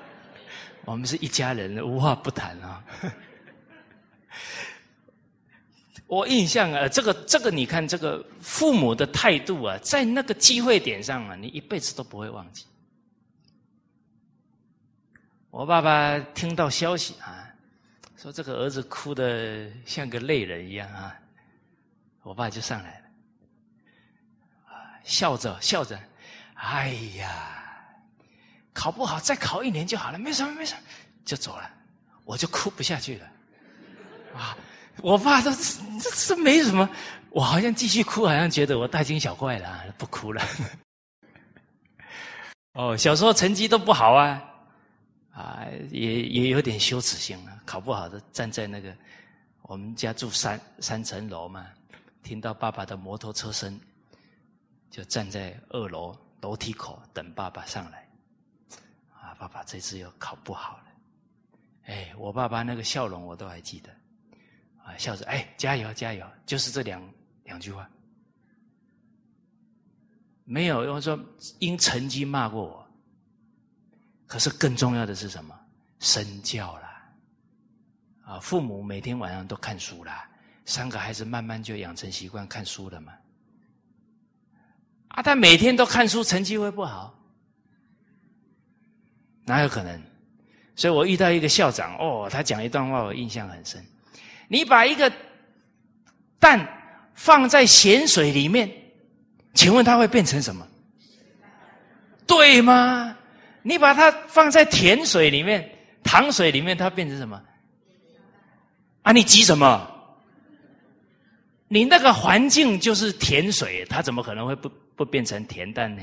[LAUGHS] 我们是一家人，无话不谈啊。我印象啊，这个这个，你看这个父母的态度啊，在那个机会点上啊，你一辈子都不会忘记。我爸爸听到消息啊，说这个儿子哭的像个泪人一样啊，我爸就上来了，笑着笑着，哎呀，考不好再考一年就好了，没什么没什么，就走了，我就哭不下去了，啊。[LAUGHS] 我爸说：“这这没什么。”我好像继续哭，好像觉得我大惊小怪了，不哭了。[LAUGHS] 哦，小时候成绩都不好啊，啊，也也有点羞耻心啊，考不好的站在那个我们家住三三层楼嘛，听到爸爸的摩托车声，就站在二楼楼梯口等爸爸上来。啊，爸爸这次又考不好了。哎，我爸爸那个笑容我都还记得。啊，笑着，哎，加油，加油，就是这两两句话，没有用说因成绩骂过我。可是更重要的是什么？身教啦，啊，父母每天晚上都看书啦，三个孩子慢慢就养成习惯看书了嘛。啊，他每天都看书，成绩会不好？哪有可能？所以我遇到一个校长，哦，他讲一段话，我印象很深。你把一个蛋放在咸水里面，请问它会变成什么？对吗？你把它放在甜水里面、糖水里面，它变成什么？啊，你急什么？你那个环境就是甜水，它怎么可能会不不变成甜蛋呢？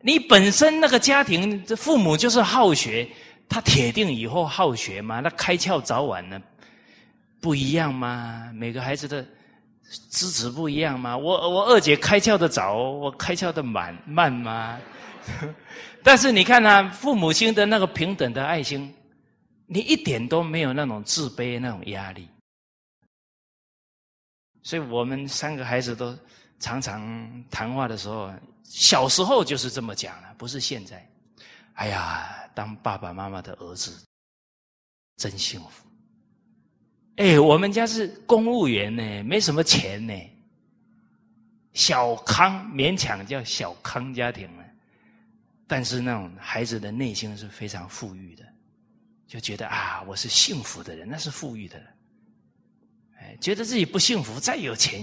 你本身那个家庭，这父母就是好学，他铁定以后好学嘛，那开窍早晚呢？不一样吗？每个孩子的资质不一样吗？我我二姐开窍的早，我开窍的慢慢吗？[LAUGHS] 但是你看啊，父母亲的那个平等的爱心，你一点都没有那种自卑那种压力。所以我们三个孩子都常常谈话的时候，小时候就是这么讲了，不是现在。哎呀，当爸爸妈妈的儿子真幸福。哎，我们家是公务员呢，没什么钱呢，小康勉强叫小康家庭了。但是那种孩子的内心是非常富裕的，就觉得啊，我是幸福的人，那是富裕的人。哎，觉得自己不幸福，再有钱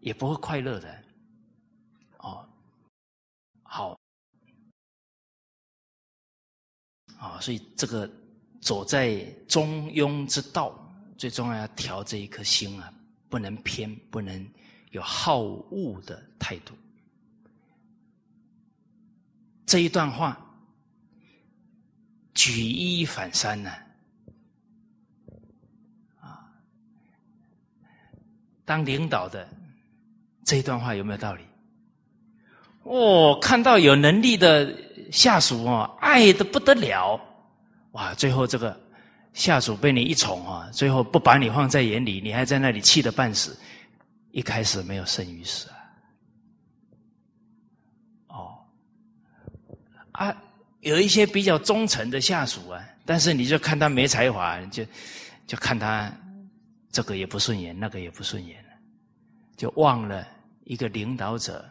也不会快乐的。哦，好，啊，所以这个走在中庸之道，最重要要调这一颗心啊，不能偏，不能有好恶的态度。这一段话，举一反三呢，啊，当领导的这一段话有没有道理？哦，看到有能力的下属哦，爱的不得了，哇！最后这个下属被你一宠啊，最后不把你放在眼里，你还在那里气得半死，一开始没有生于死。啊，哦啊有一些比较忠诚的下属啊，但是你就看他没才华，就就看他这个也不顺眼，那个也不顺眼，就忘了一个领导者，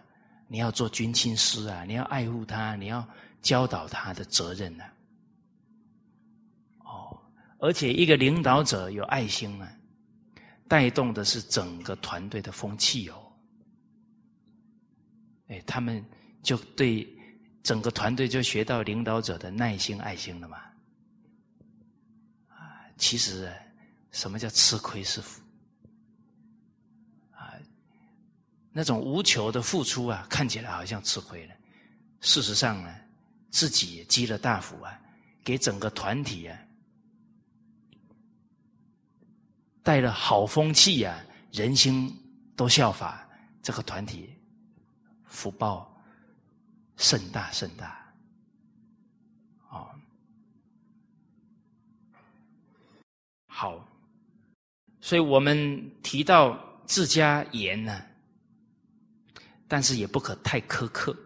你要做军亲师啊，你要爱护他，你要教导他的责任呢。而且一个领导者有爱心啊，带动的是整个团队的风气哦。哎，他们就对。整个团队就学到领导者的耐心、爱心了嘛？啊，其实什么叫吃亏是福？啊，那种无求的付出啊，看起来好像吃亏了，事实上呢，自己也积了大福啊，给整个团体啊带了好风气啊，人心都效法这个团体，福报。甚大甚大，哦，好，所以我们提到自家严呢，但是也不可太苛刻，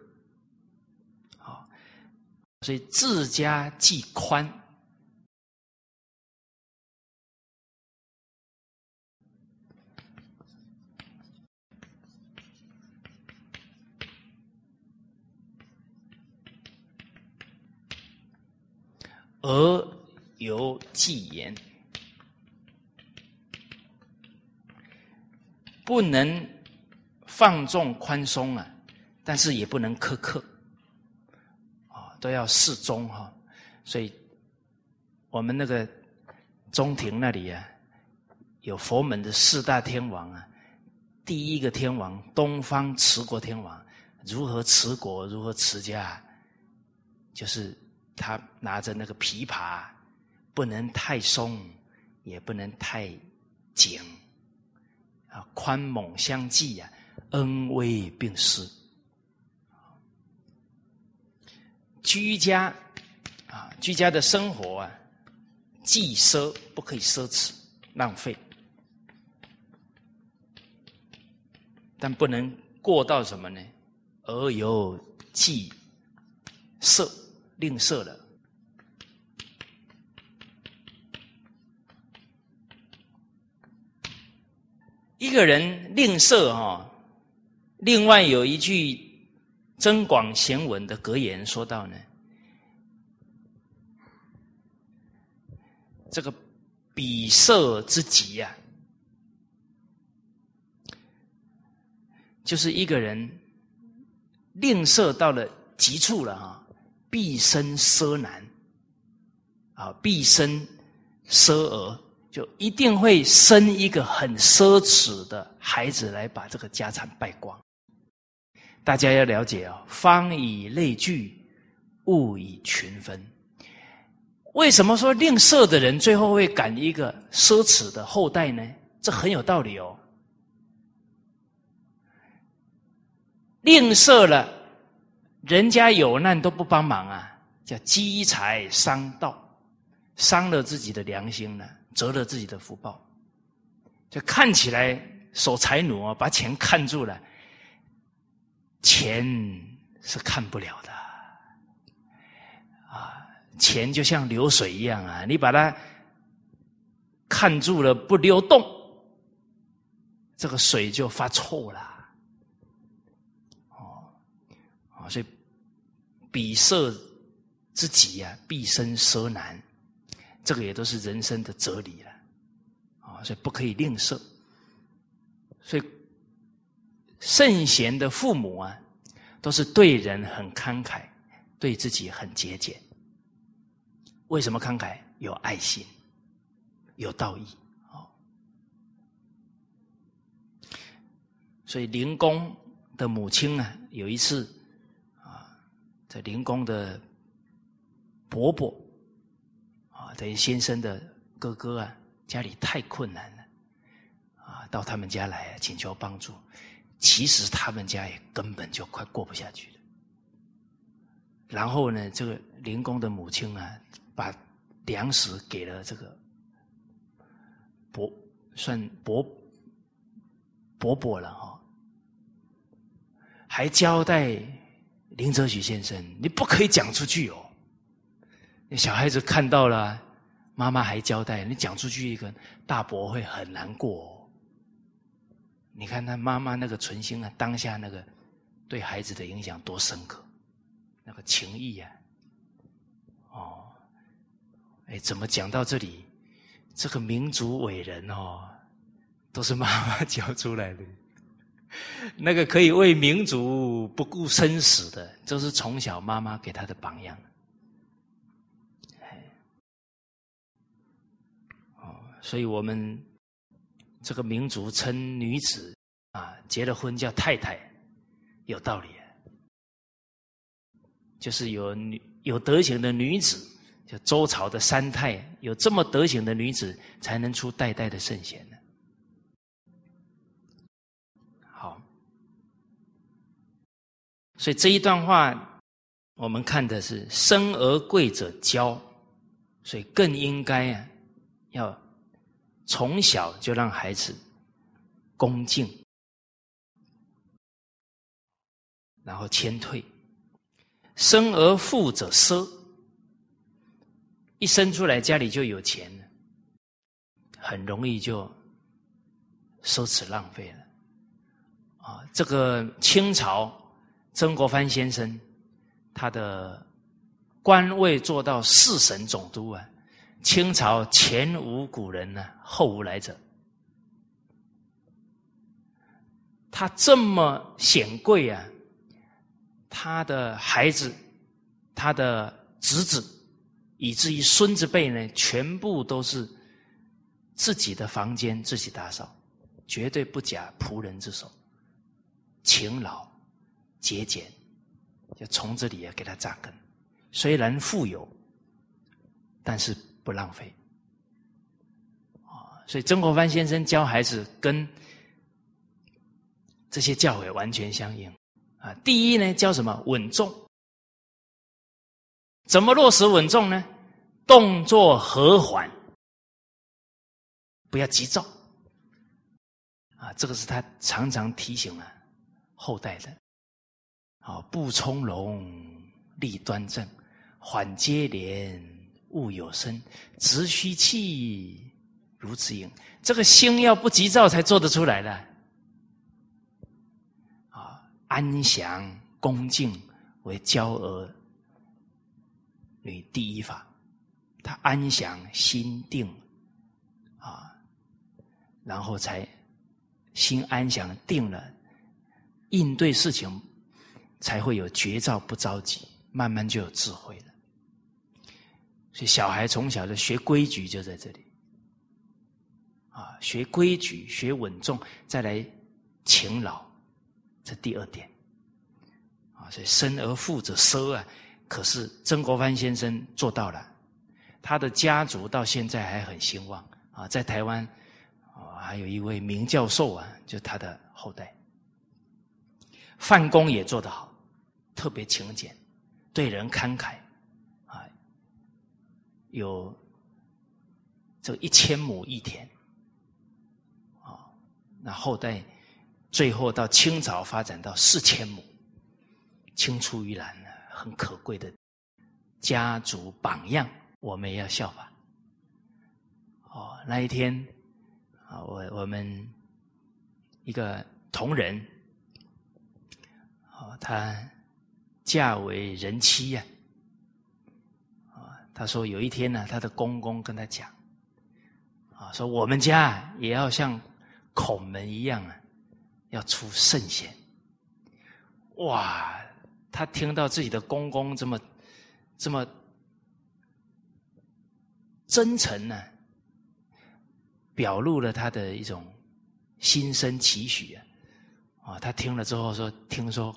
好，所以自家既宽。而有忌言，不能放纵宽松啊，但是也不能苛刻，啊，都要适中哈。所以，我们那个中庭那里啊，有佛门的四大天王啊，第一个天王东方持国天王，如何持国，如何持家，就是。他拿着那个琵琶，不能太松，也不能太紧，啊，宽猛相济啊，恩威并施。居家啊，居家的生活啊，既奢不可以奢侈浪费，但不能过到什么呢？而有忌色。吝啬了，一个人吝啬哈。另外有一句《增广贤文》的格言说到呢，这个比色之极呀，就是一个人吝啬到了极处了哈。必生奢男啊必生奢儿就一定会生一个很奢侈的孩子来把这个家产败光。大家要了解啊方以类聚物以群分。为什么说吝啬的人最后会赶一个奢侈的后代呢？这很有道理哦。吝啬了人家有难都不帮忙啊，叫积财伤道，伤了自己的良心了，折了自己的福报。就看起来守财奴啊，把钱看住了，钱是看不了的啊，钱就像流水一样啊，你把它看住了不流动，这个水就发臭了。哦，所以比色之己啊，必生奢难，这个也都是人生的哲理了啊。所以不可以吝啬，所以圣贤的父母啊，都是对人很慷慨，对自己很节俭。为什么慷慨？有爱心，有道义。哦，所以灵公的母亲呢，有一次啊，在灵公的伯伯啊，等于先生的哥哥啊。家里太困难了，啊，到他们家来请求帮助。其实他们家也根本就快过不下去了。然后呢，这个灵公的母亲啊，把粮食给了这个伯，算伯伯伯了哈，还交代林则徐先生，你不可以讲出去哦。那小孩子看到了。妈妈还交代，你讲出去一个大伯会很难过。你看他妈妈那个存心啊，当下那个对孩子的影响多深刻，那个情谊啊，哦，哎，怎么讲到这里，这个民族伟人哦，都是妈妈 [LAUGHS] 教出来的，[LAUGHS] 那个可以为民族不顾生死的，这是从小妈妈给他的榜样。所以我们这个民族称女子啊，结了婚叫太太，有道理。就是有女有德行的女子，就周朝的三太，有这么德行的女子，才能出代代的圣贤呢。好，所以这一段话，我们看的是生而贵者骄，所以更应该啊，要。从小就让孩子恭敬，然后谦退。生而富者奢，一生出来家里就有钱了，很容易就奢侈浪费了。啊，这个清朝曾国藩先生，他的官位做到四省总督啊。清朝前无古人呢，后无来者。他这么显贵啊，他的孩子、他的侄子，以至于孙子辈呢，全部都是自己的房间自己打扫，绝对不假仆人之手，勤劳节俭，就从这里啊给他扎根。虽然富有，但是。不浪费啊！所以曾国藩先生教孩子跟这些教诲完全相应啊。第一呢，教什么稳重？怎么落实稳重呢？动作和缓，不要急躁啊！这个是他常常提醒了后代的。啊，不从容，立端正，缓接连。物有声，直虚气，如此应。这个心要不急躁，才做得出来的。啊，安详恭敬为娇娥女第一法。他安详心定，啊，然后才心安详定了，应对事情才会有绝招，不着急，慢慢就有智慧了。所以小孩从小的学规矩就在这里，啊，学规矩，学稳重，再来勤劳，这第二点，啊，所以生而富者奢啊，可是曾国藩先生做到了，他的家族到现在还很兴旺。啊，在台湾啊，还有一位名教授啊，就他的后代，范公也做得好，特别勤俭，对人慷慨，啊，有这一千亩一田，啊，那后代最后到清朝发展到四千亩，青出于蓝呢，很可贵的家族榜样，我们也要效法。哦，那一天啊，我我们一个同仁。哦，他嫁为人妻呀，啊，她说有一天呢，她的公公跟她讲，啊，说我们家也要像孔门一样啊，要出圣贤。哇，她听到自己的公公这么这么真诚呢，表露了他的一种心生期许啊，啊，他听了之后说，听说。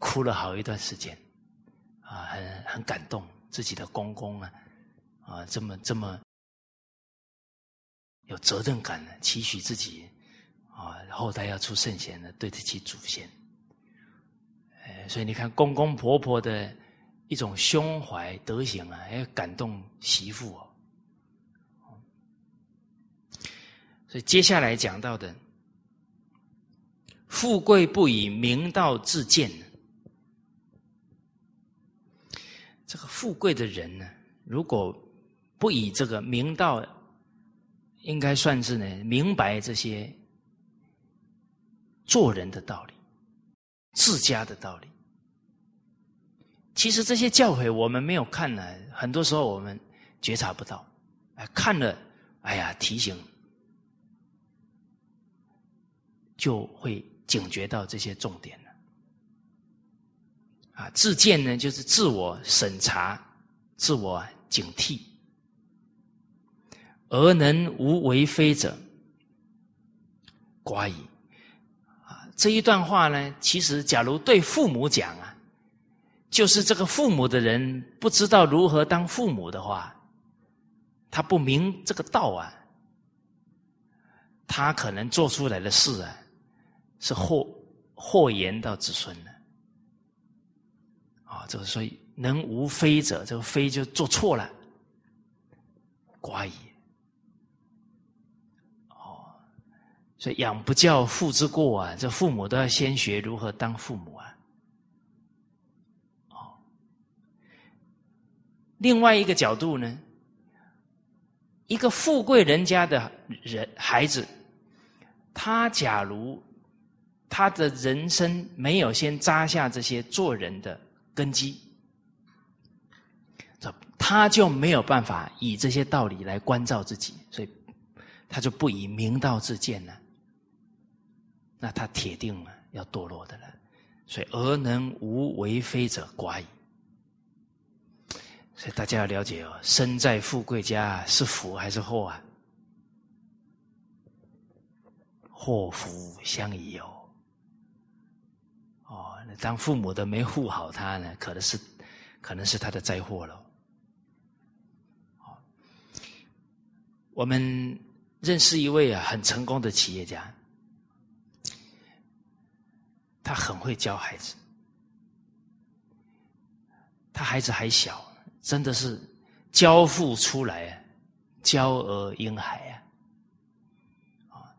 哭了好一段时间，啊，很很感动自己的公公啊，啊，这么这么有责任感的，期许自己啊，后代要出圣贤的，对得起祖先。哎，所以你看公公婆婆的一种胸怀德行啊，要感动媳妇哦。所以接下来讲到的，富贵不以明道自见。这个富贵的人呢，如果不以这个明道，应该算是呢明白这些做人的道理、自家的道理。其实这些教诲我们没有看呢，很多时候我们觉察不到。哎，看了，哎呀，提醒，就会警觉到这些重点。啊，自见呢，就是自我审查、自我警惕，而能无为非者，寡矣。啊，这一段话呢，其实假如对父母讲啊，就是这个父母的人不知道如何当父母的话，他不明这个道啊，他可能做出来的事啊，是祸祸延到子孙的。这个所以能无非者，这个非就做错了，寡矣。哦，所以养不教，父之过啊！这父母都要先学如何当父母啊。哦，另外一个角度呢，一个富贵人家的人孩子，他假如他的人生没有先扎下这些做人的。根基，这他就没有办法以这些道理来关照自己，所以他就不以明道自见了。那他铁定了要堕落的了。所以，而能无为非者寡矣。所以大家要了解哦，身在富贵家是福还是祸啊？祸福相依哦。当父母的没护好他呢，可能是可能是他的灾祸了。我们认识一位啊很成功的企业家，他很会教孩子，他孩子还小，真的是教父出来啊，教儿婴孩啊。啊，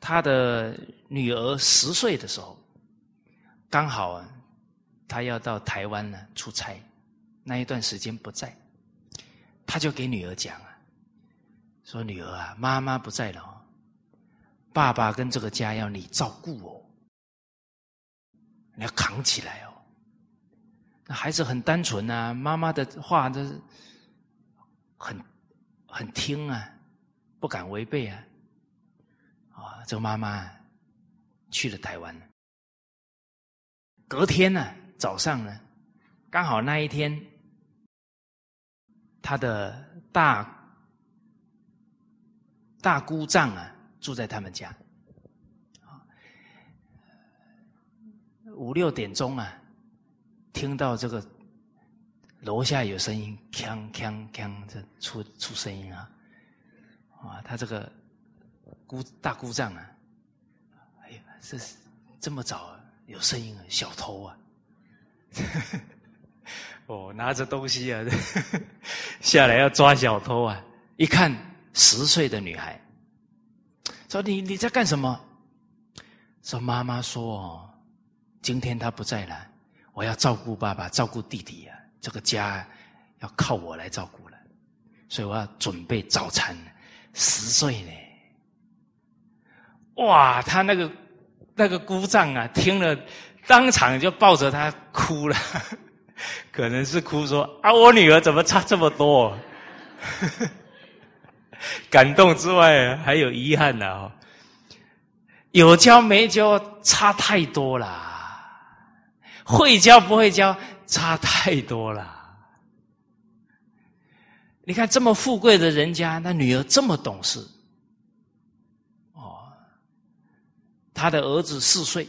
他的女儿十岁的时候。刚好啊，他要到台湾呢出差，那一段时间不在，他就给女儿讲啊，说女儿啊，妈妈不在了，爸爸跟这个家要你照顾哦，你要扛起来哦。那孩子很单纯啊，妈妈的话都是很很听啊，不敢违背啊，啊，这个妈妈去了台湾了。隔天呢，早上呢，刚好那一天，他的大大姑丈啊住在他们家，五六点钟啊，听到这个楼下有声音，锵锵锵，这出出声音啊，啊，他这个姑大姑丈啊，哎呀，这是。这么早啊有声音啊，小偷啊！[LAUGHS] 哦，拿着东西啊，[LAUGHS] 下来要抓小偷啊！一看十岁的女孩，说：“你你在干什么？”说：“妈妈说哦，今天她不在了，我要照顾爸爸，照顾弟弟啊，这个家要靠我来照顾了，所以我要准备早餐。”十岁呢？哇，他那个那个姑丈啊，听了当场就抱着他哭了，[LAUGHS] 可能是哭说：“啊，我女儿怎么差这么多？” [LAUGHS] 感动之外还有遗憾呢，有教没教差太多了，会教不会教差太多了。你看这么富贵的人家，那女儿这么懂事，哦，他的儿子四岁，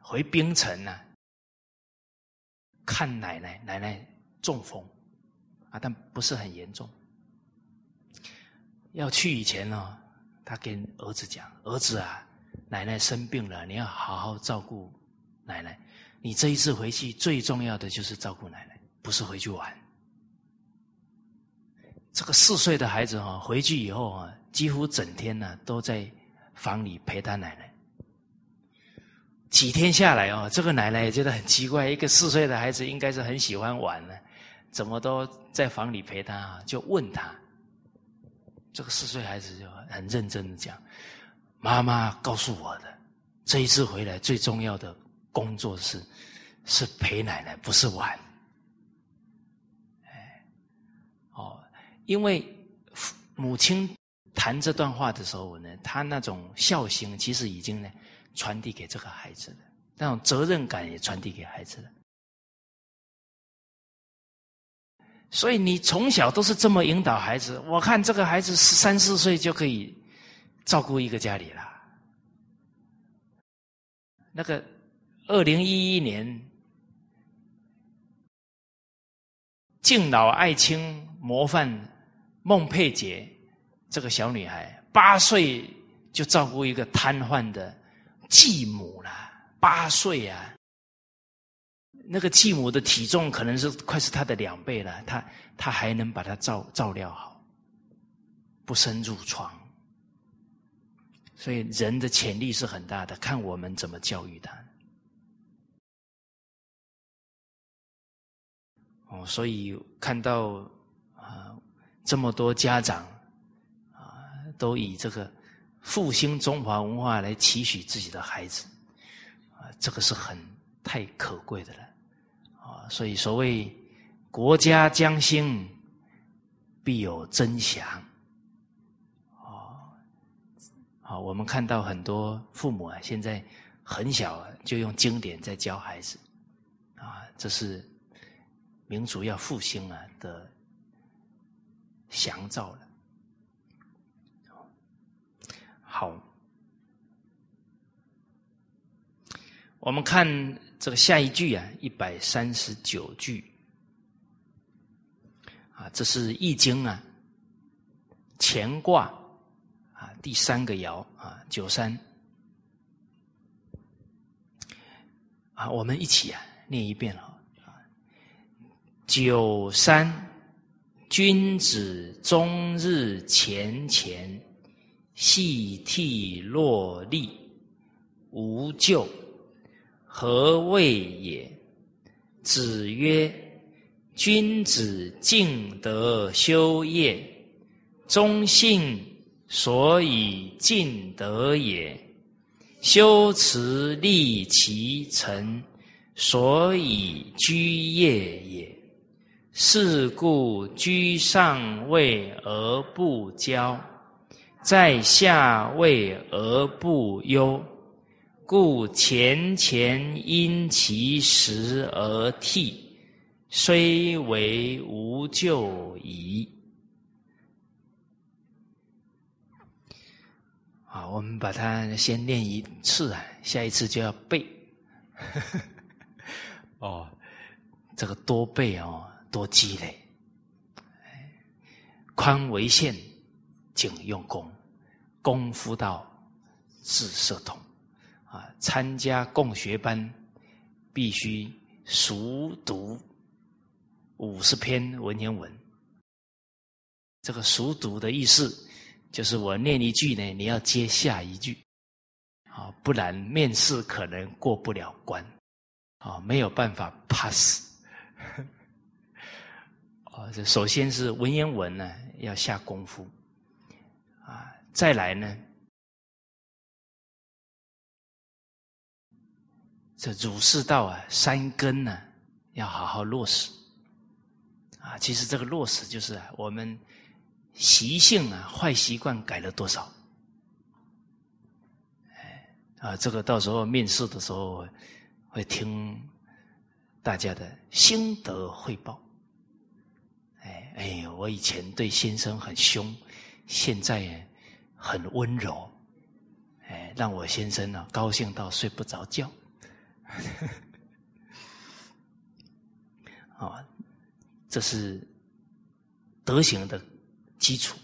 回冰城呢，看奶奶，奶奶中风，啊，但不是很严重。要去以前呢，他跟儿子讲：“儿子啊，奶奶生病了，你要好好照顾奶奶。你这一次回去最重要的就是照顾奶奶。”不是回去玩。这个四岁的孩子哈，回去以后啊，几乎整天呢都在房里陪他奶奶。几天下来哦，这个奶奶也觉得很奇怪，一个四岁的孩子应该是很喜欢玩呢，怎么都在房里陪他啊？就问他，这个四岁孩子就很认真的讲：“妈妈告诉我的，这一次回来最重要的工作是是陪奶奶，不是玩。”哦因为母亲谈这段话的时候呢，他那种孝心其实已经呢传递给这个孩子了，那种责任感也传递给孩子了。所以你从小都是这么引导孩子，我看这个孩子十三四岁就可以照顾一个家里了。那个二零一一年敬老爱亲模范。孟佩杰这个小女孩八岁就照顾一个瘫痪的继母了，八岁啊！那个继母的体重可能是快是她的两倍了，她她还能把她照照料好，不生褥疮。所以人的潜力是很大的，看我们怎么教育他。哦，所以看到啊。这么多家长，都以这个复兴中华文化来期许自己的孩子啊，这个是很太可贵的了啊。所以所谓国家将兴，必有真祥啊。好，我们看到很多父母啊，现在很小就用经典在教孩子啊，这是民族要复兴啊的。祥兆了，好，我们看这个下一句啊，一百三十九句啊，这是《易经》啊，乾卦啊，第三个爻啊，九三啊，我们一起啊念一遍啊，九三。君子终日乾乾，细涕落利，无咎。何谓也？子曰：君子敬德修业，忠信所以敬德也；修辞立其诚，所以居业也。是故居上位而不骄，在下位而不忧。故前前因其时而替，虽为无咎矣。好，我们把它先念一次啊，下一次就要背。[LAUGHS] 哦，这个多背哦。多积累，宽为限，紧用功，功夫到自社通。参加共学班必须熟读五十篇文言文。这个熟读的意思，就是我念一句呢，你要接下一句，啊，不然面试可能过不了关，啊，没有办法 pass。[LAUGHS] 啊，这首先是文言文呢要下功夫，啊，再来呢。这儒释道啊，三根呢，要好好落实。啊，其实这个落实就是啊我们习性啊，坏习惯改了多少？啊，这个到时候面试的时候会听大家的心得汇报。哎哎，我以前对先生很凶，现在很温柔，哎，让我先生呢高兴到睡不着觉。[LAUGHS] 啊，这是德行的基础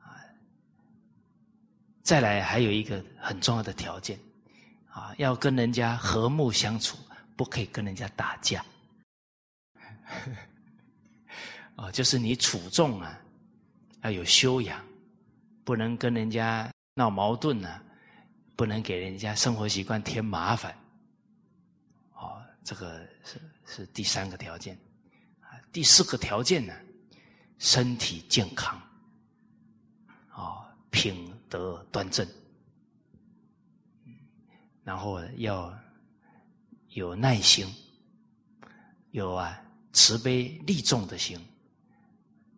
啊。再来还有一个很重要的条件啊，要跟人家和睦相处，不可以跟人家打架。啊，[LAUGHS] 就是你处众啊，要有修养，不能跟人家闹矛盾呢，不能给人家生活习惯添麻烦。这个是是第三个条件，啊，第四个条件呢，身体健康，啊，品德端正，然后要有耐心，有啊慈悲利众的心，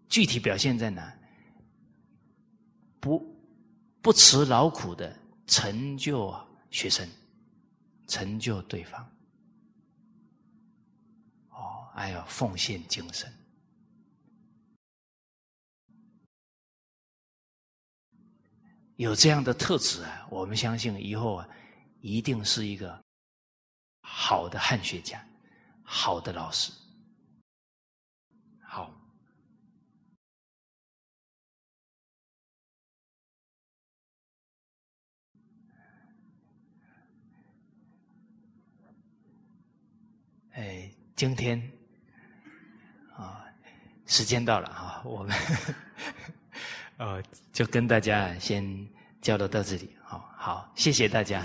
具体表现在哪？不不辞劳苦的成就学生，成就对方。还有奉献精神，有这样的特质啊，我们相信以后啊，一定是一个好的汉学家，好的老师。好，哎，今天。时间到了啊，我们 [LAUGHS] 呃就跟大家先交流到这里，好好谢谢大家。